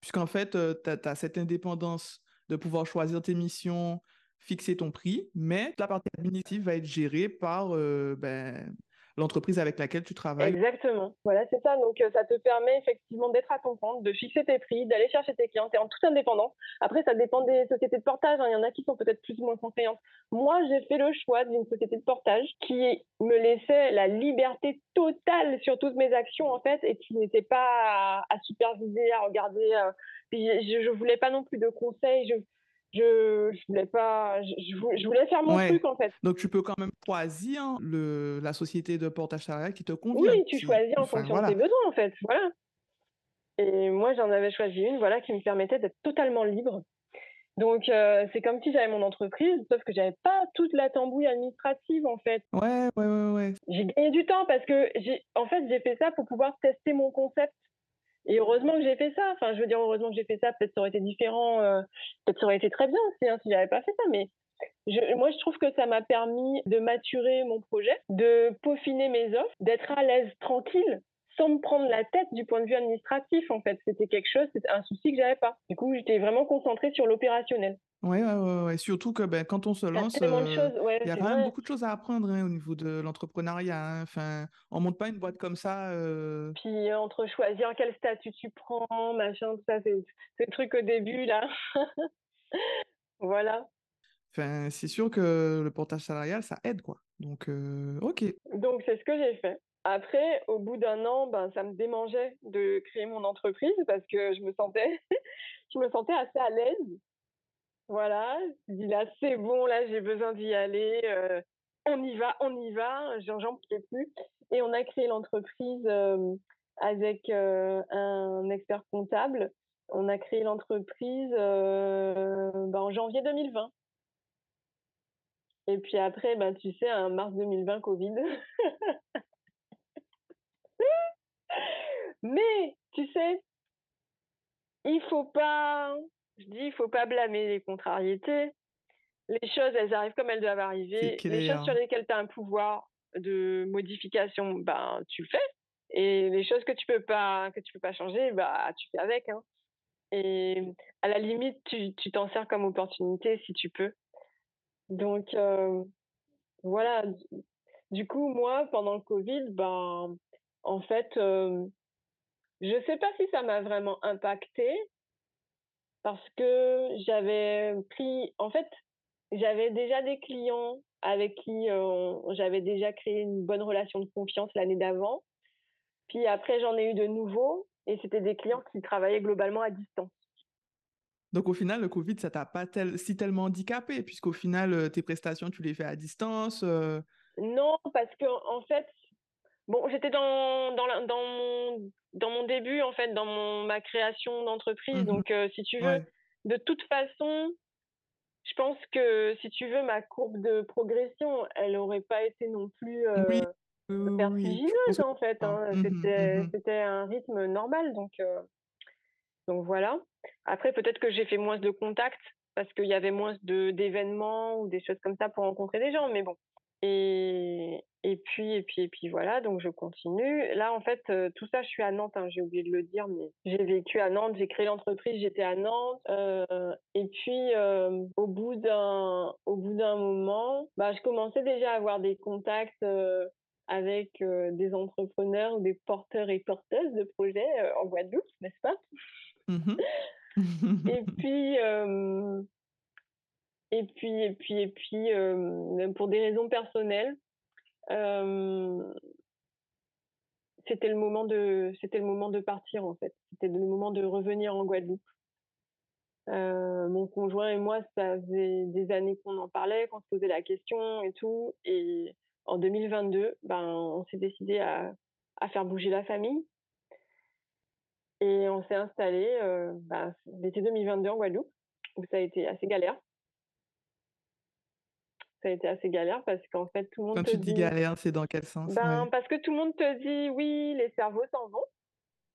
Puisqu'en fait, tu as, cette indépendance de pouvoir choisir tes missions, fixer ton prix, mais la partie administrative va être gérée par ben, l'entreprise avec laquelle tu travailles. Exactement. Voilà, c'est ça. Donc, ça te permet effectivement d'être à ton compte, de fixer tes prix, d'aller chercher tes clients. Tu en toute indépendance. Après, ça dépend des sociétés de portage. Hein. Il y en a qui sont peut-être plus ou moins conseillantes. Moi, j'ai fait le choix d'une société de portage qui me laissait la liberté totale sur toutes mes actions, en fait, et qui n'était pas à, superviser, à regarder. Euh, je, ne voulais pas non plus de conseils. Je, je, je voulais pas, je, voulais faire mon truc en fait. Donc tu peux quand même choisir le, la société de portage salarial qui te convient. Oui, tu choisis en fonction de tes besoins en fait, voilà. Et moi j'en avais choisi une, voilà, qui me permettait d'être totalement libre. Donc euh, c'est comme si j'avais mon entreprise, sauf que j'avais pas toute la tambouille administrative en fait. Ouais, ouais, ouais, ouais. J'ai gagné du temps parce que j'ai, en fait, j'ai fait ça pour pouvoir tester mon concept et heureusement que j'ai fait ça. Enfin, je veux dire, heureusement que j'ai fait ça. Peut-être ça aurait été différent. Euh, peut-être ça aurait été très bien aussi hein, si j'avais pas fait ça. Mais moi, je trouve que ça m'a permis de maturer mon projet, de peaufiner mes offres, d'être à l'aise, tranquille, sans me prendre la tête du point de vue administratif. En fait, c'était quelque chose, c'était un souci que j'avais pas. Du coup, j'étais vraiment concentrée sur l'opérationnel. Oui, ouais, ouais, surtout que ben, quand on se lance, il y a, euh, quand même beaucoup de choses à apprendre hein, au niveau de l'entrepreneuriat. Hein. Enfin, on monte pas une boîte comme ça. Euh. Puis entre choisir quel statut tu prends, machin, tout ça, c'est le truc au début là. voilà. Enfin, c'est sûr que le portage salarial, ça aide quoi. Donc, euh, ok. Donc c'est ce que j'ai fait. Après, au bout d'un an, ben, ça me démangeait de créer mon entreprise parce que je me sentais, je me sentais assez à l'aise voilà, je dis là, c'est bon, là, j'ai besoin d'y aller. Euh, on y va, on y va. J'en peux plus. Et on a créé l'entreprise avec un expert comptable. On a créé l'entreprise ben, en janvier 2020. Et puis après, ben, tu sais, en mars 2020, Covid. Mais, tu sais, il faut pas je dis, il faut pas blâmer les contrariétés. Les choses, elles arrivent comme elles doivent arriver. Les choses sur lesquelles tu as un pouvoir de modification, ben, tu le fais. Et les choses que tu peux pas, que tu peux pas changer, bah, tu fais avec. Hein. Et à la limite, tu t'en sers comme opportunité si tu peux. Donc, euh, voilà. Du coup, moi, pendant le Covid, ben, en fait, euh, je sais pas si ça m'a vraiment impacté, parce que j'avais pris, en fait, j'avais déjà des clients avec qui euh, j'avais déjà créé une bonne relation de confiance l'année d'avant. Puis après, j'en ai eu de nouveaux et c'était des clients qui travaillaient globalement à distance. Donc au final, le Covid, ça t'a pas si tellement handicapé, puisqu'au final, tes prestations, tu les fais à distance euh? Non, parce que en fait, bon, j'étais dans, dans, dans, mon, dans mon début, en fait, dans mon, ma création d'entreprise. Mmh Donc, euh, si tu veux, de toute façon, je pense que si tu veux, ma courbe de progression, elle n'aurait pas été non plus. Oui, vertigineuse en fait. Hein. Mmh mmh c'était un rythme normal, donc, donc voilà. Après, peut-être que j'ai fait moins de contacts parce qu'il y avait moins d'événements ou des choses comme ça pour rencontrer des gens, mais bon. Et, et puis, et puis, et puis voilà, donc je continue. Là, en fait, euh, tout ça, je suis à Nantes, hein, j'ai oublié de le dire, mais j'ai vécu à Nantes, j'ai créé l'entreprise, j'étais à Nantes. Euh, et puis, euh, au bout d'un, au bout d'un moment, bah, je commençais déjà à avoir des contacts avec des entrepreneurs ou des porteurs et porteuses de projets en Guadeloupe, n'est-ce pas? Mmh Et puis, et puis, et puis, et puis, pour des raisons personnelles, c'était le moment de, c'était le moment de partir en fait. C'était le moment de revenir en Guadeloupe. mon conjoint et moi, ça faisait des années qu'on en parlait, qu'on se posait la question et tout. Et en 2022, ben, on s'est décidé à, à, faire bouger la famille. Et on s'est installé ben, l'été 2022 en Guadeloupe, où ça a été assez galère ça a été assez galère parce qu'en fait, tout le monde Quand te tu dis galère, c'est dans quel sens? Ben, Parce que tout le monde te dit oui, les cerveaux s'en vont.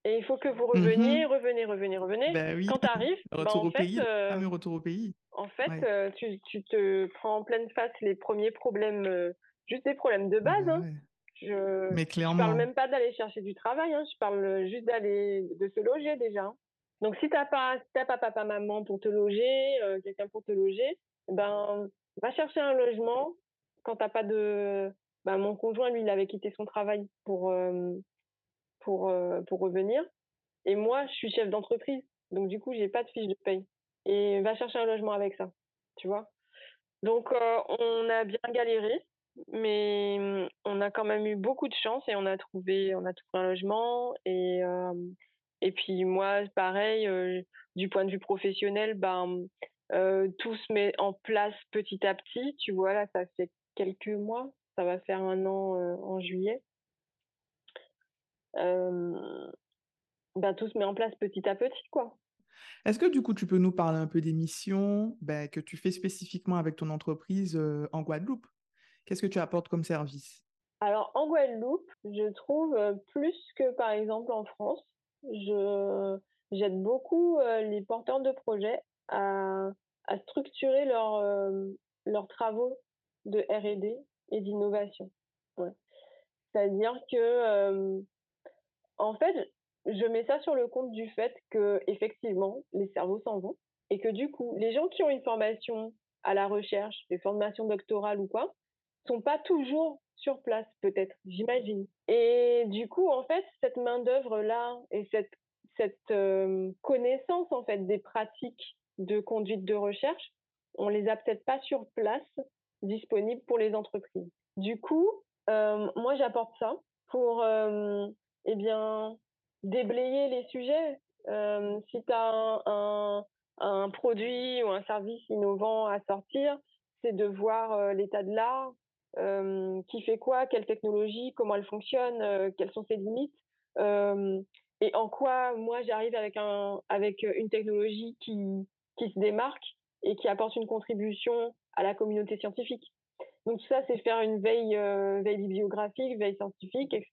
Et il faut que vous reveniez, mmh revenez, revenez, revenez. Ben oui. Quand tu arrives, retour ben, au pays. Euh, retour au pays. En fait, euh, tu, tu, te prends en pleine face les premiers problèmes, euh, juste des problèmes de base. Hein. Je, Mais clairement. Parle même pas d'aller chercher du travail. Hein. Je parle juste d'aller, de se loger déjà. Hein. Donc si t'as pas, si pas papa, maman pour te loger, quelqu'un pour te loger, ben va chercher un logement quand t'as pas de. Bah, mon conjoint, lui, il avait quitté son travail pour, pour, pour revenir. Et moi, je suis chef d'entreprise. Donc, du coup, j'ai pas de fiche de paye. Et va chercher un logement avec ça. Tu vois? Donc, on a bien galéré. Mais mmh, on a quand même eu beaucoup de chance et on a trouvé, on a trouvé un logement. Et, et puis, moi, pareil, du point de vue professionnel, ben, euh, tout se met en place petit à petit. Tu vois, là, ça fait quelques mois. Ça va faire un an euh, en juillet. Euh, ben, tout se met en place petit à petit, quoi. Est-ce que du coup, tu peux nous parler un peu des missions ben, que tu fais spécifiquement avec ton entreprise en Guadeloupe? Qu'est-ce que tu apportes comme service? Alors, en Guadeloupe, je trouve plus que par exemple en France. Je, j'aide beaucoup les porteurs de projets à, structurer leur, euh, leurs travaux de R&D et d'innovation. C'est-à-dire que, euh, en fait, je mets ça sur le compte du fait que effectivement les cerveaux s'en vont et que du coup, les gens qui ont une formation à la recherche, des formations doctorales ou quoi, sont pas toujours sur place, peut-être, j'imagine. Et du coup, en fait, cette main-d'œuvre-là et cette, cette euh, connaissance, en fait, des pratiques de conduite de recherche, on les a peut-être pas sur place disponibles pour les entreprises. Du coup, euh, moi j'apporte ça pour euh, eh bien déblayer les sujets. Euh, si tu as un, un, produit ou un service innovant à sortir, c'est de voir l'état de l'art, qui fait quoi, quelle technologie, comment elle fonctionne, quelles sont ses limites et en quoi moi j'arrive avec un avec une technologie qui qui se démarque et qui apporte une contribution à la communauté scientifique. Donc tout ça, c'est faire une veille, euh, bibliographique, veille scientifique, etc.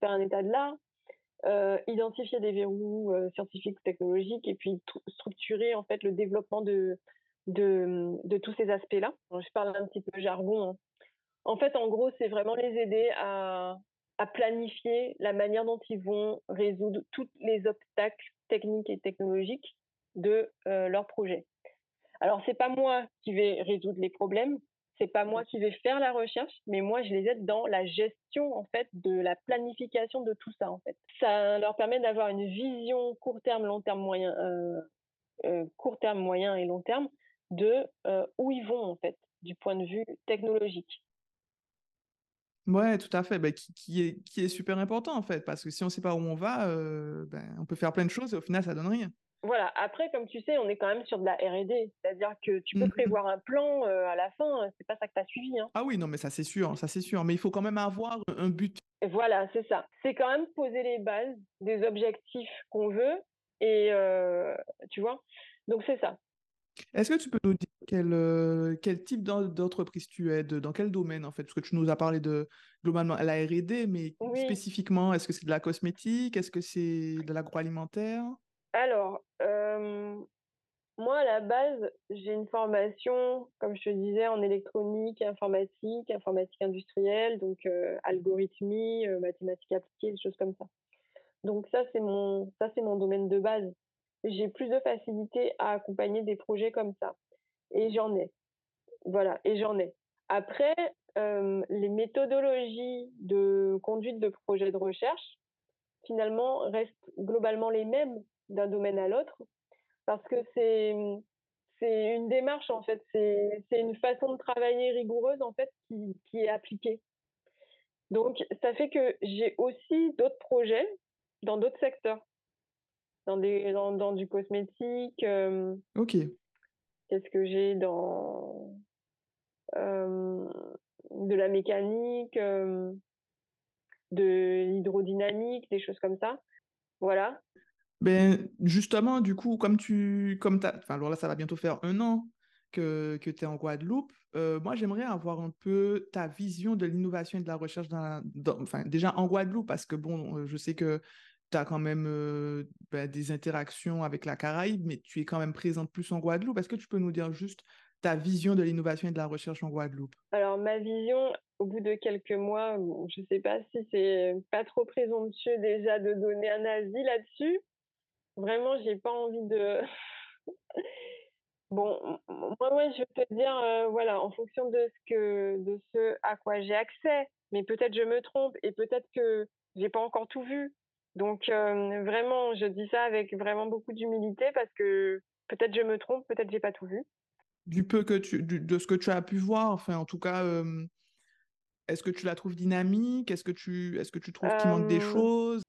Faire un état de l'art, euh, identifier des verrous euh, scientifiques technologiques et puis structurer en fait le développement de, tous ces aspects-là. Je parle un petit peu jargon. Hein. En fait, en gros, c'est vraiment les aider à planifier la manière dont ils vont résoudre tous les obstacles techniques et technologiques de euh, leur projet. Alors c'est pas moi qui vais résoudre les problèmes, c'est pas moi qui vais faire la recherche, mais moi je les aide dans la gestion en fait de la planification de tout ça en fait. Ça leur permet d'avoir une vision court terme, long terme, moyen, euh, euh, court terme, moyen et long terme de où ils vont en fait du point de vue technologique. Ouais, tout à fait, bah, qui, qui, est, qui est super important en fait, parce que si on ne sait pas où on va, ben, on peut faire plein de choses et au final ça donne rien. Voilà. Après, comme tu sais, on est quand même sur de la R&D, c'est-à-dire que tu peux mmh prévoir un plan euh, à la fin, c'est pas ça que tu as suivi. Hein. Ah oui, non, mais ça c'est sûr, ça c'est sûr. Mais il faut quand même avoir un but. voilà, c'est ça. C'est quand même poser les bases des objectifs qu'on veut et euh, tu vois? Donc c'est ça. Est-ce que tu peux nous dire quel, quel type d'entreprise tu es, dans quel domaine en fait? Parce que tu nous as parlé de globalement la R&D, mais spécifiquement, est-ce que c'est de la cosmétique? Est-ce que c'est de l'agroalimentaire? Alors, moi, à la base, j'ai une formation, comme je te disais, en électronique, informatique, informatique industrielle, donc algorithmie, mathématiques appliquées, des choses comme ça. Donc ça, c'est mon, ça, c'est mon domaine de base. J'ai plus de facilité à accompagner des projets comme ça. Et j'en ai. Voilà, et j'en ai. Après, les méthodologies de conduite de projets de recherche, finalement, restent globalement les mêmes d'un domaine à l'autre parce que c'est c'est une démarche en fait, c'est une façon de travailler rigoureuse en fait qui, qui est appliquée. Donc ça fait que j'ai aussi d'autres projets dans d'autres secteurs, dans des dans, dans du cosmétique. ok. Qu'est-ce que j'ai dans de la mécanique, de l'hydrodynamique, des choses comme ça. Voilà. Ben, justement, du coup, comme tu, comme as, enfin, alors là, ça va bientôt faire un an que, que tu es en Guadeloupe. Euh, moi, j'aimerais avoir un peu ta vision de l'innovation et de la recherche dans, enfin, déjà en Guadeloupe, parce que bon, euh, je sais que tu as quand même euh, ben, des interactions avec la Caraïbe, mais tu es quand même présente plus en Guadeloupe. Est-ce que tu peux nous dire juste ta vision de l'innovation et de la recherche en Guadeloupe? Alors, ma vision, au bout de quelques mois, je ne sais pas si c'est pas trop présomptueux déjà de donner un avis là-dessus, Vraiment, j'ai pas envie de. bon, moi, je vais te dire, euh, voilà, en fonction de ce que, de ce à quoi j'ai accès, mais peut-être je me trompe et peut-être que j'ai pas encore tout vu. Donc euh, vraiment, je dis ça avec vraiment beaucoup d'humilité parce que peut-être je me trompe, peut-être j'ai pas tout vu. Du peu que tu, de ce que tu as pu voir, enfin, en tout cas. Euh, est-ce que tu la trouves dynamique? Est-ce que tu, est-ce que tu trouves qu'il manque des choses?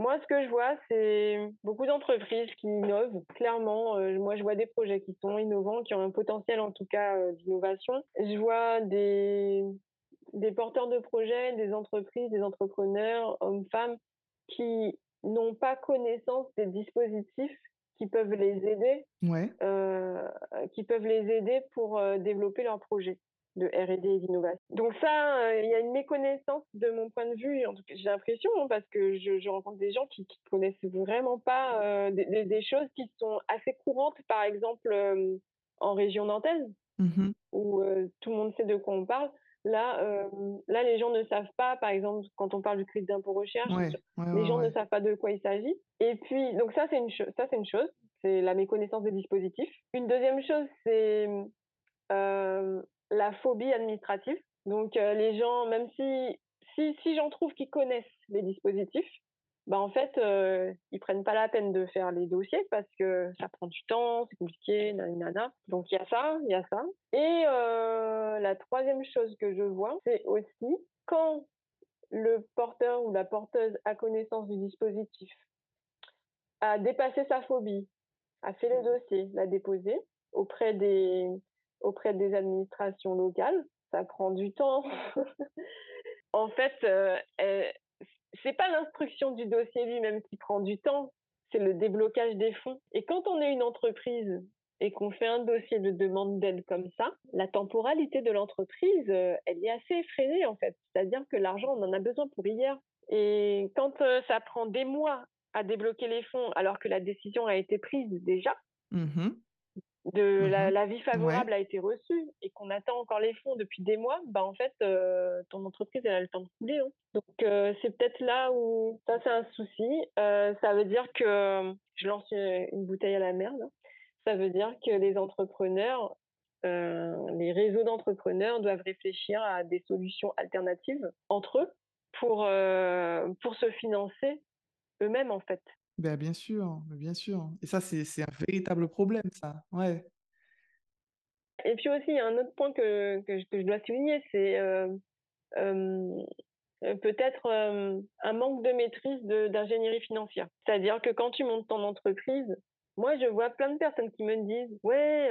Moi, ce que je vois, c'est beaucoup d'entreprises qui innovent. Clairement, euh, moi, je vois des projets qui sont innovants, qui ont un potentiel en tout cas euh, d'innovation. Je vois des, des porteurs de projets, des entreprises, des entrepreneurs, hommes, femmes, qui n'ont pas connaissance des dispositifs qui peuvent les aider, euh, qui peuvent les aider pour développer leurs projets de R&D et d'innovation. Donc ça, euh, il y a une méconnaissance de mon point de vue, en tout cas j'ai l'impression, hein, parce que je, rencontre des gens qui, qui connaissent vraiment pas euh, des, choses qui sont assez courantes, par exemple euh, en région nantaise, mmh où tout le monde sait de quoi on parle. Là, là, les gens ne savent pas, par exemple, quand on parle du crédit d'impôt recherche, les gens ne savent pas de quoi il s'agit. Et puis, donc ça, c'est une, ça, c'est une chose, c'est la méconnaissance des dispositifs. Une deuxième chose, c'est la phobie administrative. Donc euh, les gens, même si, si, si j'en trouve qui connaissent les dispositifs, bah en fait, euh, ils prennent pas la peine de faire les dossiers parce que ça prend du temps, c'est compliqué, nanana. Donc il y a ça, il y a ça. Et euh, la troisième chose que je vois, c'est aussi quand le porteur ou la porteuse a connaissance du dispositif, a dépassé sa phobie, a fait le dossier, l'a déposé auprès des, auprès des administrations locales. Ça prend du temps. en fait, euh, c'est pas l'instruction du dossier lui-même qui prend du temps, c'est le déblocage des fonds. Et quand on est une entreprise et qu'on fait un dossier de demande d'aide comme ça, la temporalité de l'entreprise, euh, elle est assez effrénée en fait. C'est-à-dire que l'argent, on en a besoin pour hier. Et quand euh, ça prend des mois à débloquer les fonds alors que la décision a été prise déjà, mmh de mmh la, vie favorable a été reçue et qu'on attend encore les fonds depuis des mois, bah en fait, euh, ton entreprise, elle a le temps de couler. Hein. Donc, euh, c'est peut-être là où ça, c'est un souci. Euh, ça veut dire que je lance une bouteille à la mer. Ça veut dire que les entrepreneurs, les réseaux d'entrepreneurs doivent réfléchir à des solutions alternatives entre eux pour, pour se financer eux-mêmes, en fait. Ben, bien sûr, bien sûr. Et ça, c'est un véritable problème, ça. Ouais. Et puis aussi, il y a un autre point que, que, je, dois souligner, c'est euh, euh, peut-être euh, un manque de maîtrise d'ingénierie financière. C'est-à-dire que quand tu montes ton entreprise, moi, je vois plein de personnes qui me disent, ouais,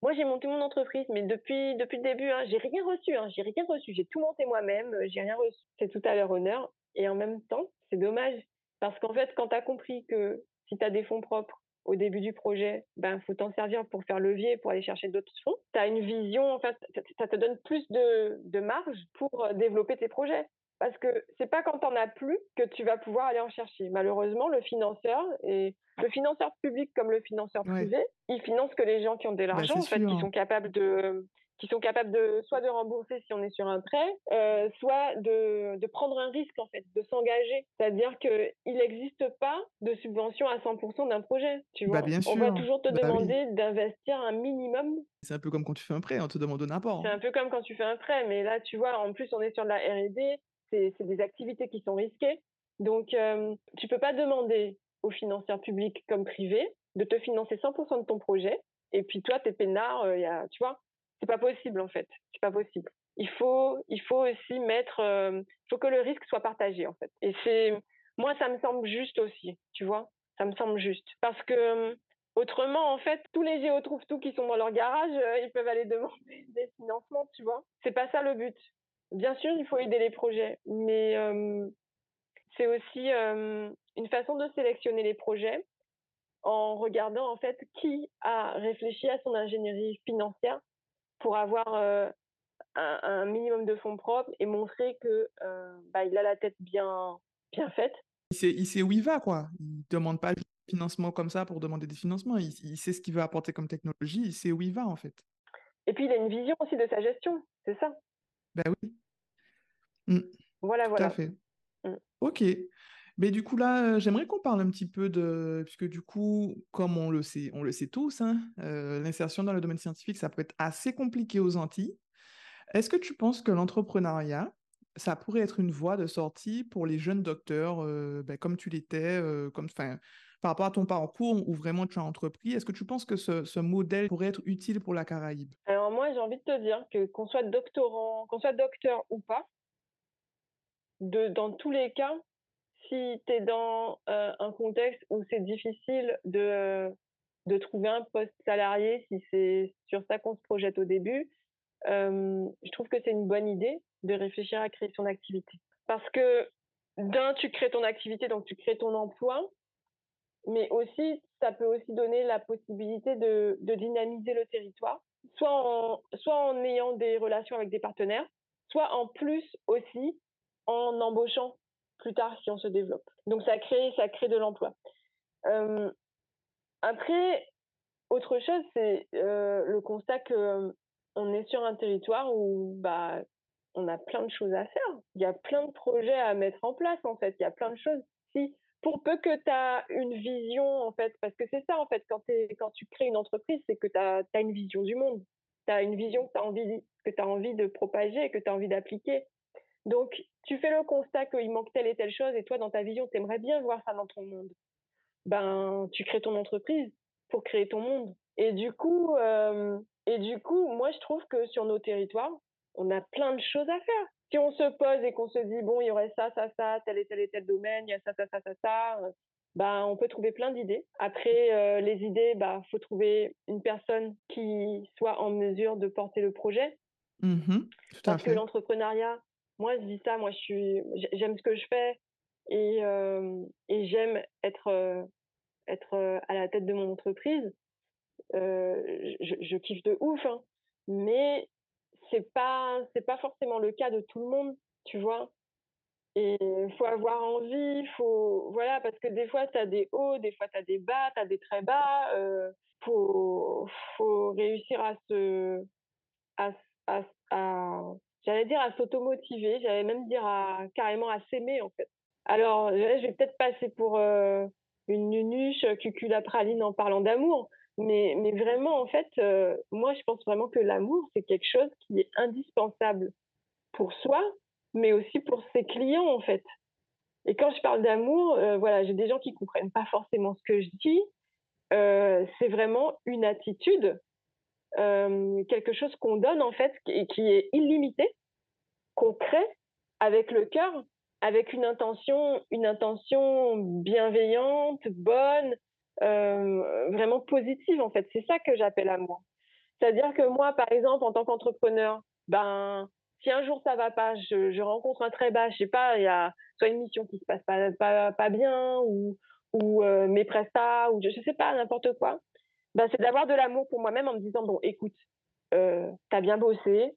moi, j'ai monté mon entreprise, mais depuis, depuis le début, hein, j'ai rien reçu, hein, j'ai rien reçu, j'ai tout monté moi-même, j'ai rien reçu. C'est tout à leur honneur. Et en même temps, c'est dommage parce qu'en fait, quand tu as compris que si tu as des fonds propres, au début du projet, ben faut t'en servir pour faire levier, pour aller chercher d'autres fonds. Tu as une vision, en fait, ça te donne plus de, de marge pour développer tes projets. Parce que c'est pas quand t'en as plus que tu vas pouvoir aller en chercher. Malheureusement, le financeur et le financeur public comme le financeur privé, il finance que les gens qui ont de bah, l'argent, en fait, qui sont capables de qui sont capables de soit de rembourser si on est sur un prêt, euh, soit de, de, prendre un risque en fait, de s'engager. C'est-à-dire qu'il n'existe pas de subvention à 100% d'un projet. Tu bah, vois, bien on va toujours te bah demander d'investir un minimum. C'est un peu comme quand tu fais un prêt, on te demande un apport. C'est un peu comme quand tu fais un prêt, mais là tu vois, en plus on est sur de la R&D, c'est des activités qui sont risquées, donc euh, tu peux pas demander aux financeurs publics comme privés de te financer 100% de ton projet. Et puis toi, t'es peinard, euh, y a, tu vois, c'est pas possible en fait. C'est pas possible. Il faut, il faut aussi mettre, euh, faut que le risque soit partagé en fait. Et c'est, moi, ça me semble juste aussi, tu vois. Ça me semble juste parce que euh, autrement, en fait, tous les géos trouvent tout qui sont dans leur garage, euh, ils peuvent aller demander des financements, tu vois. C'est pas ça le but. Bien sûr, il faut aider les projets, mais c'est aussi une façon de sélectionner les projets en regardant en fait qui a réfléchi à son ingénierie financière pour avoir euh, un, minimum de fonds propres et montrer que euh, bah, il a la tête bien, bien faite. Il sait, il sait où il va, quoi. Il ne demande pas de financement comme ça pour demander des financements. Il, sait ce qu'il veut apporter comme technologie, il sait où il va, en fait. Et puis, il a une vision aussi de sa gestion, c'est ça Ben oui. Mmh. Voilà, Tout voilà. à fait. Mmh. Ok. Mais du coup, là, j'aimerais qu'on parle un petit peu de... Puisque du coup, comme on le sait, on le sait tous, hein, euh, l'insertion dans le domaine scientifique, ça peut être assez compliqué aux Antilles. Est-ce que tu penses que l'entrepreneuriat, ça pourrait être une voie de sortie pour les jeunes docteurs, euh, ben, comme tu l'étais, euh, comme, par rapport à ton parcours où vraiment tu as entrepris, est-ce que tu penses que ce, ce, modèle pourrait être utile pour la Caraïbe? Alors moi, j'ai envie de te dire que qu'on soit doctorant, qu'on soit docteur ou pas, de, dans tous les cas, si tu es dans euh, un contexte où c'est difficile de, de trouver un poste salarié, si c'est sur ça qu'on se projette au début, euh, je trouve que c'est une bonne idée de réfléchir à créer son activité. Parce que d'un, tu crées ton activité, donc tu crées ton emploi, mais aussi, ça peut aussi donner la possibilité de, de dynamiser le territoire, soit en, soit en ayant des relations avec des partenaires, soit en plus aussi en embauchant plus tard si on se développe. Donc ça crée, ça crée de l'emploi. Euh, après, autre chose, c'est euh, le constat que euh, on est sur un territoire où bah on a plein de choses à faire. Il y a plein de projets à mettre en place en fait. Il y a plein de choses. Si pour peu que tu as une vision en fait, parce que c'est ça en fait quand, tu crées une entreprise, c'est que tu as, une vision du monde. Tu as une vision que tu envie que tu as envie de propager, que tu as envie d'appliquer. Donc, tu fais le constat qu'il manque telle et telle chose et toi, dans ta vision, tu aimerais bien voir ça dans ton monde. Ben, tu crées ton entreprise pour créer ton monde. Et du coup, euh, et du coup, moi, je trouve que sur nos territoires, on a plein de choses à faire. Si on se pose et qu'on se dit, bon, il y aurait ça, ça, ça, tel et tel et tel domaine, il y a ça, ça, ça, ça, ça, ben, on peut trouver plein d'idées. Après, euh, les idées, bah, faut trouver une personne qui soit en mesure de porter le projet. Mmh Parce que l'entrepreneuriat, moi, je dis ça, moi, je suis, j'aime ce que je fais et, et j'aime être, être à la tête de mon entreprise. je, kiffe de ouf, hein. mais c'est pas, c'est pas forcément le cas de tout le monde, tu vois? Et faut avoir envie, faut, voilà, parce que des fois, tu as des hauts, des fois, tu as des bas, tu as des très bas. Euh, faut, faut réussir à se, à, à j'allais dire à s'automotiver, j'allais même dire à carrément à s'aimer en fait. Alors, je vais peut-être passer pour euh, une nunuche cuculapraline en parlant d'amour, mais, mais vraiment, en fait, euh, moi, je pense vraiment que l'amour, c'est quelque chose qui est indispensable pour soi, mais aussi pour ses clients, en fait. Et quand je parle d'amour, euh, voilà, j'ai des gens qui comprennent pas forcément ce que je dis. c'est vraiment une attitude quelque chose qu'on donne en fait et qui est illimité, qu'on crée avec le cœur, avec une intention, une intention bienveillante, bonne, euh, vraiment positive en fait. C'est ça que j'appelle amour. C'est-à-dire que moi, par exemple, en tant qu'entrepreneur, ben si un jour ça va pas, je, je rencontre un très bas, je sais pas, il y a soit une mission qui se passe pas, pas, bien ou, ou mes prestats, ou je, ne sais pas, n'importe quoi, ben, c'est d'avoir de l'amour pour moi-même en me disant, bon, écoute, euh, tu as bien bossé,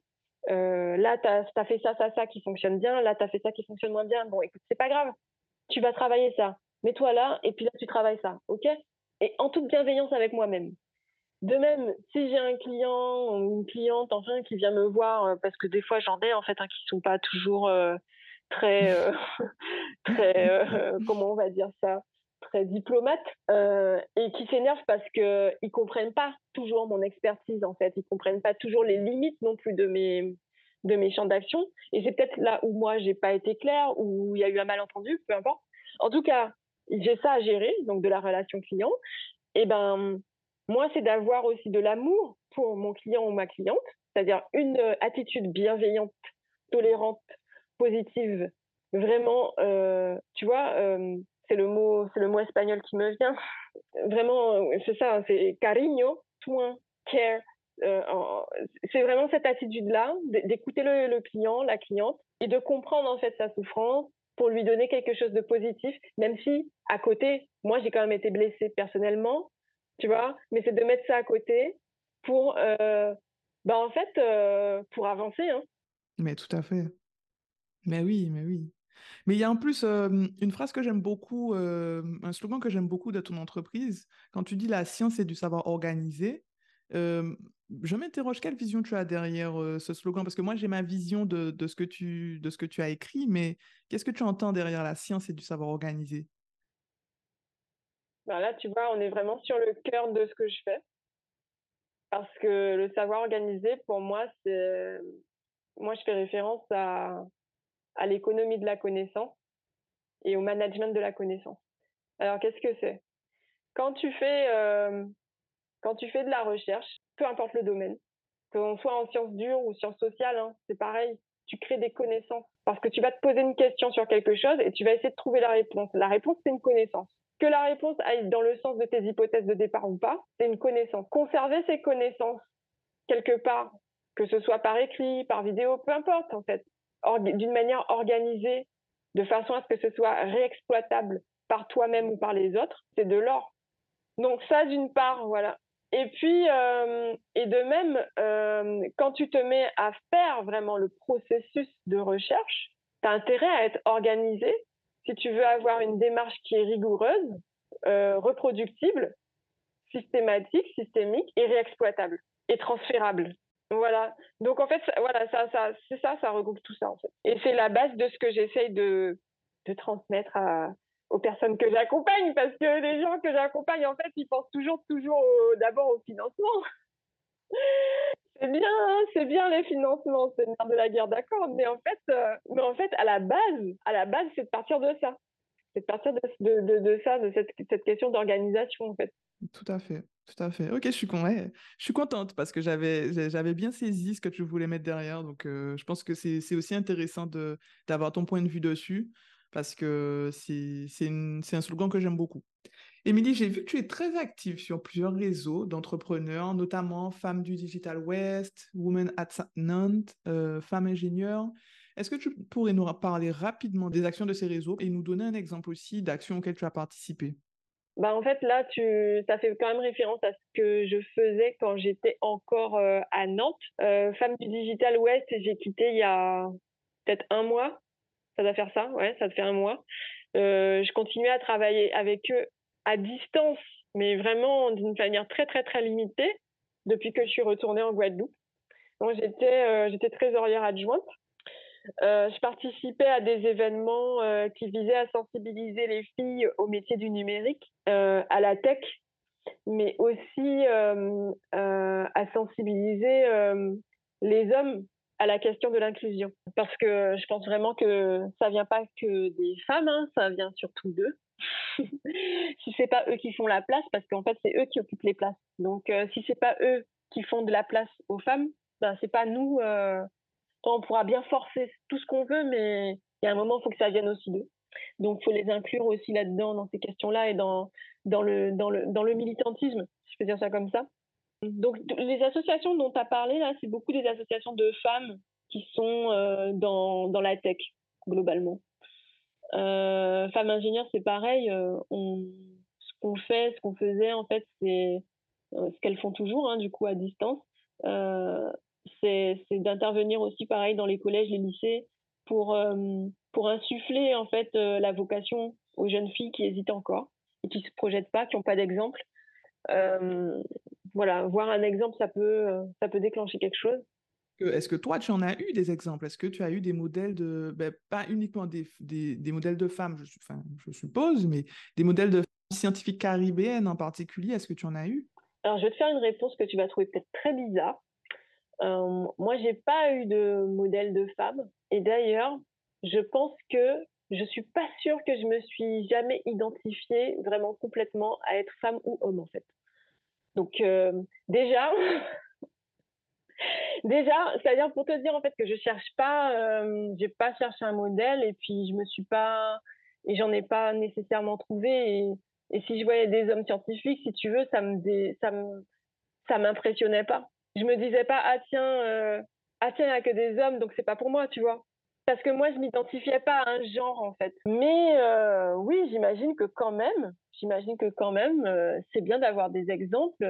là, tu as, fait ça, ça, ça qui fonctionne bien, là, tu as fait ça qui fonctionne moins bien, bon, écoute, c'est pas grave, tu vas travailler ça, mets-toi là, et puis là, tu travailles ça, ok? Et en toute bienveillance avec moi-même. De même, si j'ai un client ou une cliente, enfin, qui vient me voir, parce que des fois, j'en ai, en fait, hein, qui sont pas toujours très, euh, très euh, comment on va dire ça, très diplomate euh, et qui s'énervent parce qu'ils ne comprennent pas toujours mon expertise en fait, ils comprennent pas toujours les limites non plus de mes de mes champs d'action. Et c'est peut-être là où moi j'ai pas été claire ou il y a eu un malentendu, peu importe. En tout cas, j'ai ça à gérer donc de la relation client. Et ben moi c'est d'avoir aussi de l'amour pour mon client ou ma cliente, c'est-à-dire une attitude bienveillante, tolérante positive, vraiment, euh, tu vois, euh, c'est le mot, c'est le mot espagnol qui me vient. Vraiment, euh, c'est ça, c'est cariño, soin, care. c'est vraiment cette attitude-là, d'écouter le, client, la cliente, et de comprendre en fait sa souffrance pour lui donner quelque chose de positif, même si à côté, moi j'ai quand même été blessée personnellement, tu vois, mais c'est de mettre ça à côté pour, bah en fait, pour avancer. Hein. Mais tout à fait. Mais oui, mais oui. Mais il y a en plus une phrase que j'aime beaucoup, un slogan que j'aime beaucoup de ton entreprise. Quand tu dis la science et du savoir organisé, je m'interroge quelle vision tu as derrière ce slogan? Parce que moi, j'ai ma vision de, ce que tu, de ce que tu as écrit, mais qu'est-ce que tu entends derrière la science et du savoir organisé ben Là, tu vois, on est vraiment sur le cœur de ce que je fais. Parce que le savoir organisé, pour moi, c'est. Moi, je fais référence à, à l'économie de la connaissance et au management de la connaissance. Alors, qu'est-ce que c'est? Quand tu fais euh, quand tu fais de la recherche, peu importe le domaine, que l'on soit en sciences dures ou sciences sociales, hein, c'est pareil. Tu crées des connaissances parce que tu vas te poser une question sur quelque chose et tu vas essayer de trouver la réponse. La réponse, c'est une connaissance. Que la réponse aille dans le sens de tes hypothèses de départ ou pas, c'est une connaissance. Conserver ces connaissances quelque part, que ce soit par écrit, par vidéo, peu importe en fait d'une manière organisée, de façon à ce que ce soit réexploitable par toi-même ou par les autres, c'est de l'or. Donc ça, d'une part, voilà. Et puis, euh, et de même, euh, quand tu te mets à faire vraiment le processus de recherche, tu as intérêt à être organisé si tu veux avoir une démarche qui est rigoureuse, euh, reproductible, systématique, systémique et réexploitable et transférable. Voilà. Donc en fait, voilà, ça, ça, c'est ça, ça regroupe tout ça en fait. Et c'est la base de ce que j'essaye de, transmettre aux personnes que j'accompagne, parce que les gens que j'accompagne, en fait, ils pensent toujours, toujours d'abord au financement. c'est bien, hein, c'est bien les financements, c'est bien de la guerre, d'accord, mais en fait, euh, mais en fait, à la base, à la base, c'est de partir de ça, c'est de partir de, ça, de cette, cette question d'organisation, en fait. Tout à fait. Tout à fait. Ok, je suis, contente parce que j'avais, bien saisi ce que tu voulais mettre derrière. Donc, je pense que c'est, aussi intéressant d'avoir ton point de vue dessus parce que c'est, un slogan que j'aime beaucoup. Émilie, j'ai vu que tu es très active sur plusieurs réseaux d'entrepreneurs, notamment Femmes du Digital West, Women at Nantes, euh, Femmes ingénieures. Est-ce que tu pourrais nous parler rapidement des actions de ces réseaux et nous donner un exemple aussi d'actions auxquelles tu as participé? Bah en fait là tu ça fait quand même référence à ce que je faisais quand j'étais encore euh, à Nantes. Euh, Femme du Digital Ouest, j'ai quitté il y a peut-être un mois. Ça doit faire ça, ouais, ça fait un mois. Euh, je continuais à travailler avec eux à distance, mais vraiment d'une manière très très très limitée depuis que je suis retournée en Guadeloupe. Donc j'étais j'étais trésorière adjointe euh, je participais à des événements euh, qui visaient à sensibiliser les filles au métier du numérique, euh, à la tech, mais aussi à sensibiliser les hommes à la question de l'inclusion. Parce que je pense vraiment que ça vient pas que des femmes, hein, ça vient surtout d'eux. si c'est pas eux qui font la place, parce qu'en fait c'est eux qui occupent les places. Donc si c'est pas eux qui font de la place aux femmes, ben c'est pas nous on pourra bien forcer tout ce qu'on veut, mais il y a un moment, il faut que ça vienne aussi d'eux. Donc, il faut les inclure aussi là-dedans, dans ces questions-là et dans, le, militantisme, si je peux dire ça comme ça. Donc, les associations dont tu as parlé, là, c'est beaucoup des associations de femmes qui sont euh, dans, la tech, globalement. femme ingénieure, c'est pareil. on, ce qu'on fait, ce qu'on faisait, en fait, c'est ce qu'elles font toujours, hein, du coup, à distance. C'est d'intervenir aussi, pareil, dans les collèges, les lycées, pour, pour insuffler, en fait, la vocation aux jeunes filles qui hésitent encore et qui se projettent pas, qui n'ont pas d'exemple. voilà, voir un exemple, ça peut, ça peut déclencher quelque chose. Est-ce que toi, tu en as eu des exemples? Est-ce que tu as eu des modèles de, ben, pas uniquement des, des, des, modèles de femmes, je, enfin, je suppose, mais des modèles de scientifiques caribéennes en particulier Est-ce que tu en as eu? Alors, je vais te faire une réponse que tu vas trouver peut-être très bizarre. Moi, j'ai pas eu de modèle de femme. Et d'ailleurs, je pense que je suis pas sûre que je me suis jamais identifiée vraiment complètement à être femme ou homme, en fait. Donc, déjà, Déjà, c'est-à-dire pour te dire en fait que je cherche pas, euh, j'ai pas cherché un modèle et puis je me suis pas et j'en ai pas nécessairement trouvé et, et, si je voyais des hommes scientifiques, si tu veux, ça me ça me ça m'impressionnait pas. Je me disais pas ah tiens euh, ah tiens il y a que des hommes donc c'est pas pour moi, tu vois. Parce que moi je m'identifiais pas à un genre en fait. Mais euh, oui, j'imagine que quand même, j'imagine que quand même, euh, c'est bien d'avoir des exemples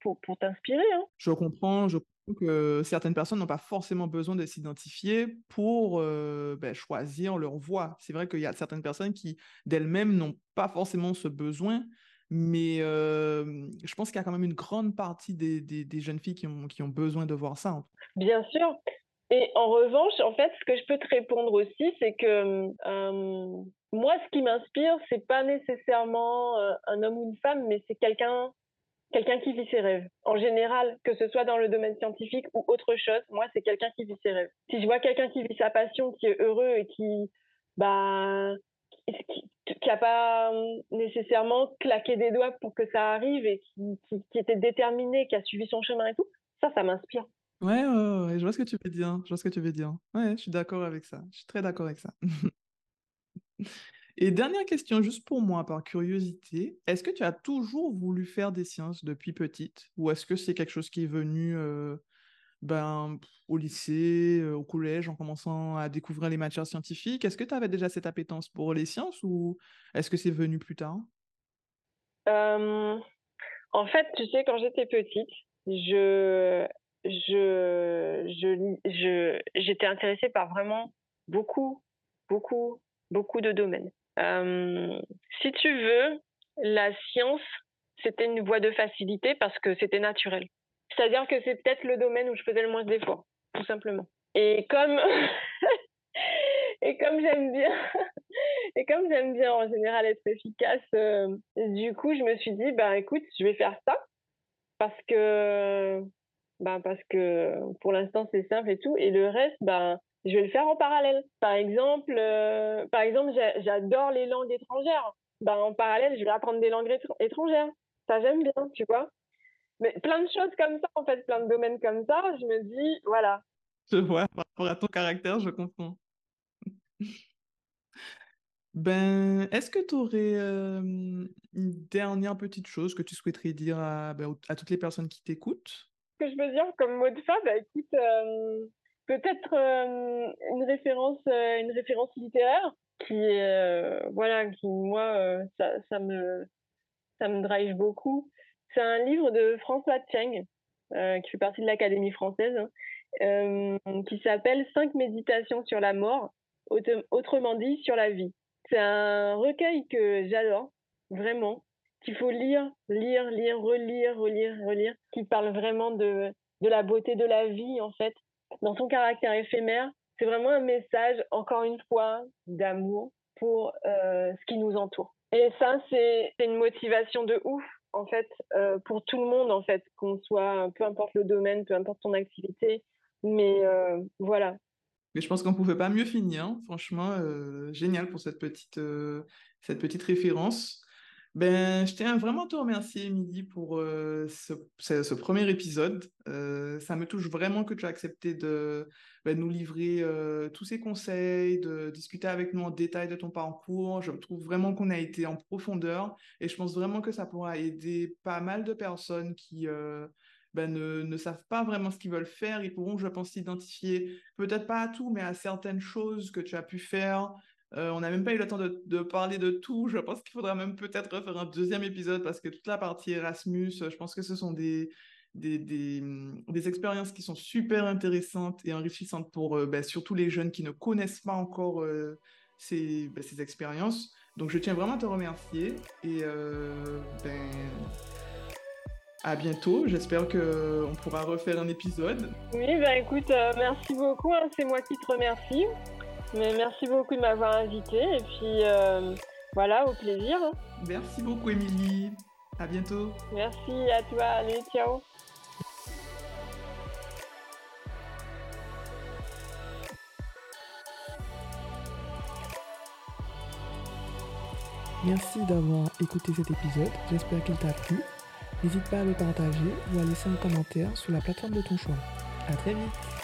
pour, pour t'inspirer. Hein. Je comprends, je comprends que certaines personnes n'ont pas forcément besoin de s'identifier pour ben, choisir leur voie. C'est vrai qu'il y a certaines personnes qui, d'elles-mêmes, n'ont pas forcément ce besoin, mais je pense qu'il y a quand même une grande partie des, jeunes filles qui ont, besoin de voir ça. Bien sûr. Et en revanche, en fait, ce que je peux te répondre aussi, c'est que moi, ce qui m'inspire, c'est pas nécessairement un homme ou une femme, mais c'est quelqu'un quelqu'un qui vit ses rêves. En général, que ce soit dans le domaine scientifique ou autre chose, moi, c'est quelqu'un qui vit ses rêves. Si je vois quelqu'un qui vit sa passion, qui est heureux et qui, bah, qui, a pas nécessairement claqué des doigts pour que ça arrive et qui, était déterminé, qui a suivi son chemin et tout, ça, ça m'inspire. Ouais, ouais, je vois ce que tu veux dire. Je vois ce que tu veux dire. Ouais, je suis d'accord avec ça. Je suis très d'accord avec ça. Et dernière question, juste pour moi, par curiosité, est-ce que tu as toujours voulu faire des sciences depuis petite ou est-ce que c'est quelque chose qui est venu euh, ben, au lycée, euh, au collège, en commençant à découvrir les matières scientifiques Est-ce que tu avais déjà cette appétence pour les sciences ou est-ce que c'est venu plus tard? Euh, En fait, tu sais, quand j'étais petite, je, je, je, j'étais intéressée par vraiment beaucoup, beaucoup, beaucoup de domaines. Euh, si tu veux, la science, c'était une voie de facilité parce que c'était naturel. C'est-à-dire que c'est peut-être le domaine où je faisais le moins d'efforts, tout simplement. Et comme et comme j'aime bien et comme j'aime bien en général être efficace, euh, du coup je me suis dit bah écoute je vais faire ça parce que bah parce que pour l'instant c'est simple et tout et le reste bah je vais le faire en parallèle. Par exemple, euh, par exemple, j'adore les langues étrangères. Ben, en parallèle, je vais apprendre des langues étrangères. Ça, j'aime bien, tu vois. Mais plein de choses comme ça, en fait, plein de domaines comme ça, je me dis, voilà. Je vois, par rapport à ton caractère, je comprends. Ben, est-ce que tu aurais euh, une dernière petite chose que tu souhaiterais dire à, ben, à toutes les personnes qui t'écoutent? Ce que je veux dire comme mot de fin, ben, écoute, euh, peut-être euh, une référence une référence littéraire qui voilà qui moi ça, ça, me ça me drive beaucoup c'est un livre de François Cheng qui fait partie de l'Académie française hein, qui s'appelle Cinq méditations sur la mort autrement dit sur la vie. C'est un recueil que j'adore vraiment qu'il faut lire lire lire relire relire relire qui parle vraiment de de la beauté de la vie en fait. Dans son caractère éphémère, c'est vraiment un message, encore une fois, d'amour pour euh, ce qui nous entoure. Et ça, c'est une motivation de ouf, en fait, euh, pour tout le monde, en fait, qu'on soit, peu importe le domaine, peu importe ton activité. Mais euh, voilà. Mais je pense qu'on ne pouvait pas mieux finir. Hein. Franchement, génial pour cette petite, cette petite référence. Ben, je tiens vraiment à te remercier, Émilie, pour euh, ce, premier épisode. Euh, ça me touche vraiment que tu as accepté de ben, nous livrer euh, tous ces conseils, de discuter avec nous en détail de ton parcours. Je trouve vraiment qu'on a été en profondeur et je pense vraiment que ça pourra aider pas mal de personnes qui ben, ne, savent pas vraiment ce qu'ils veulent faire. Ils pourront, je pense, s'identifier, peut-être pas à tout, mais à certaines choses que tu as pu faire Euh, on n'a même pas eu le temps de, parler de tout. Je pense qu'il faudra même peut-être refaire un deuxième épisode parce que toute la partie Erasmus, je pense que ce sont des, des, des, expériences qui sont super intéressantes et enrichissantes pour euh, ben, surtout les jeunes qui ne connaissent pas encore euh, ces, ben, ces, expériences. Donc je tiens vraiment à te remercier et ben, à bientôt. J'espère qu'on pourra refaire un épisode. Oui, ben écoute, merci beaucoup. Hein. C'est moi qui te remercie. Mais merci beaucoup de m'avoir invité et puis euh, voilà, au plaisir. Merci beaucoup, Émilie. À bientôt. Merci à toi. Allez, ciao. Merci d'avoir écouté cet épisode. J'espère qu'il t'a plu. N'hésite pas à le partager ou à laisser un commentaire sur la plateforme de ton choix. À très vite.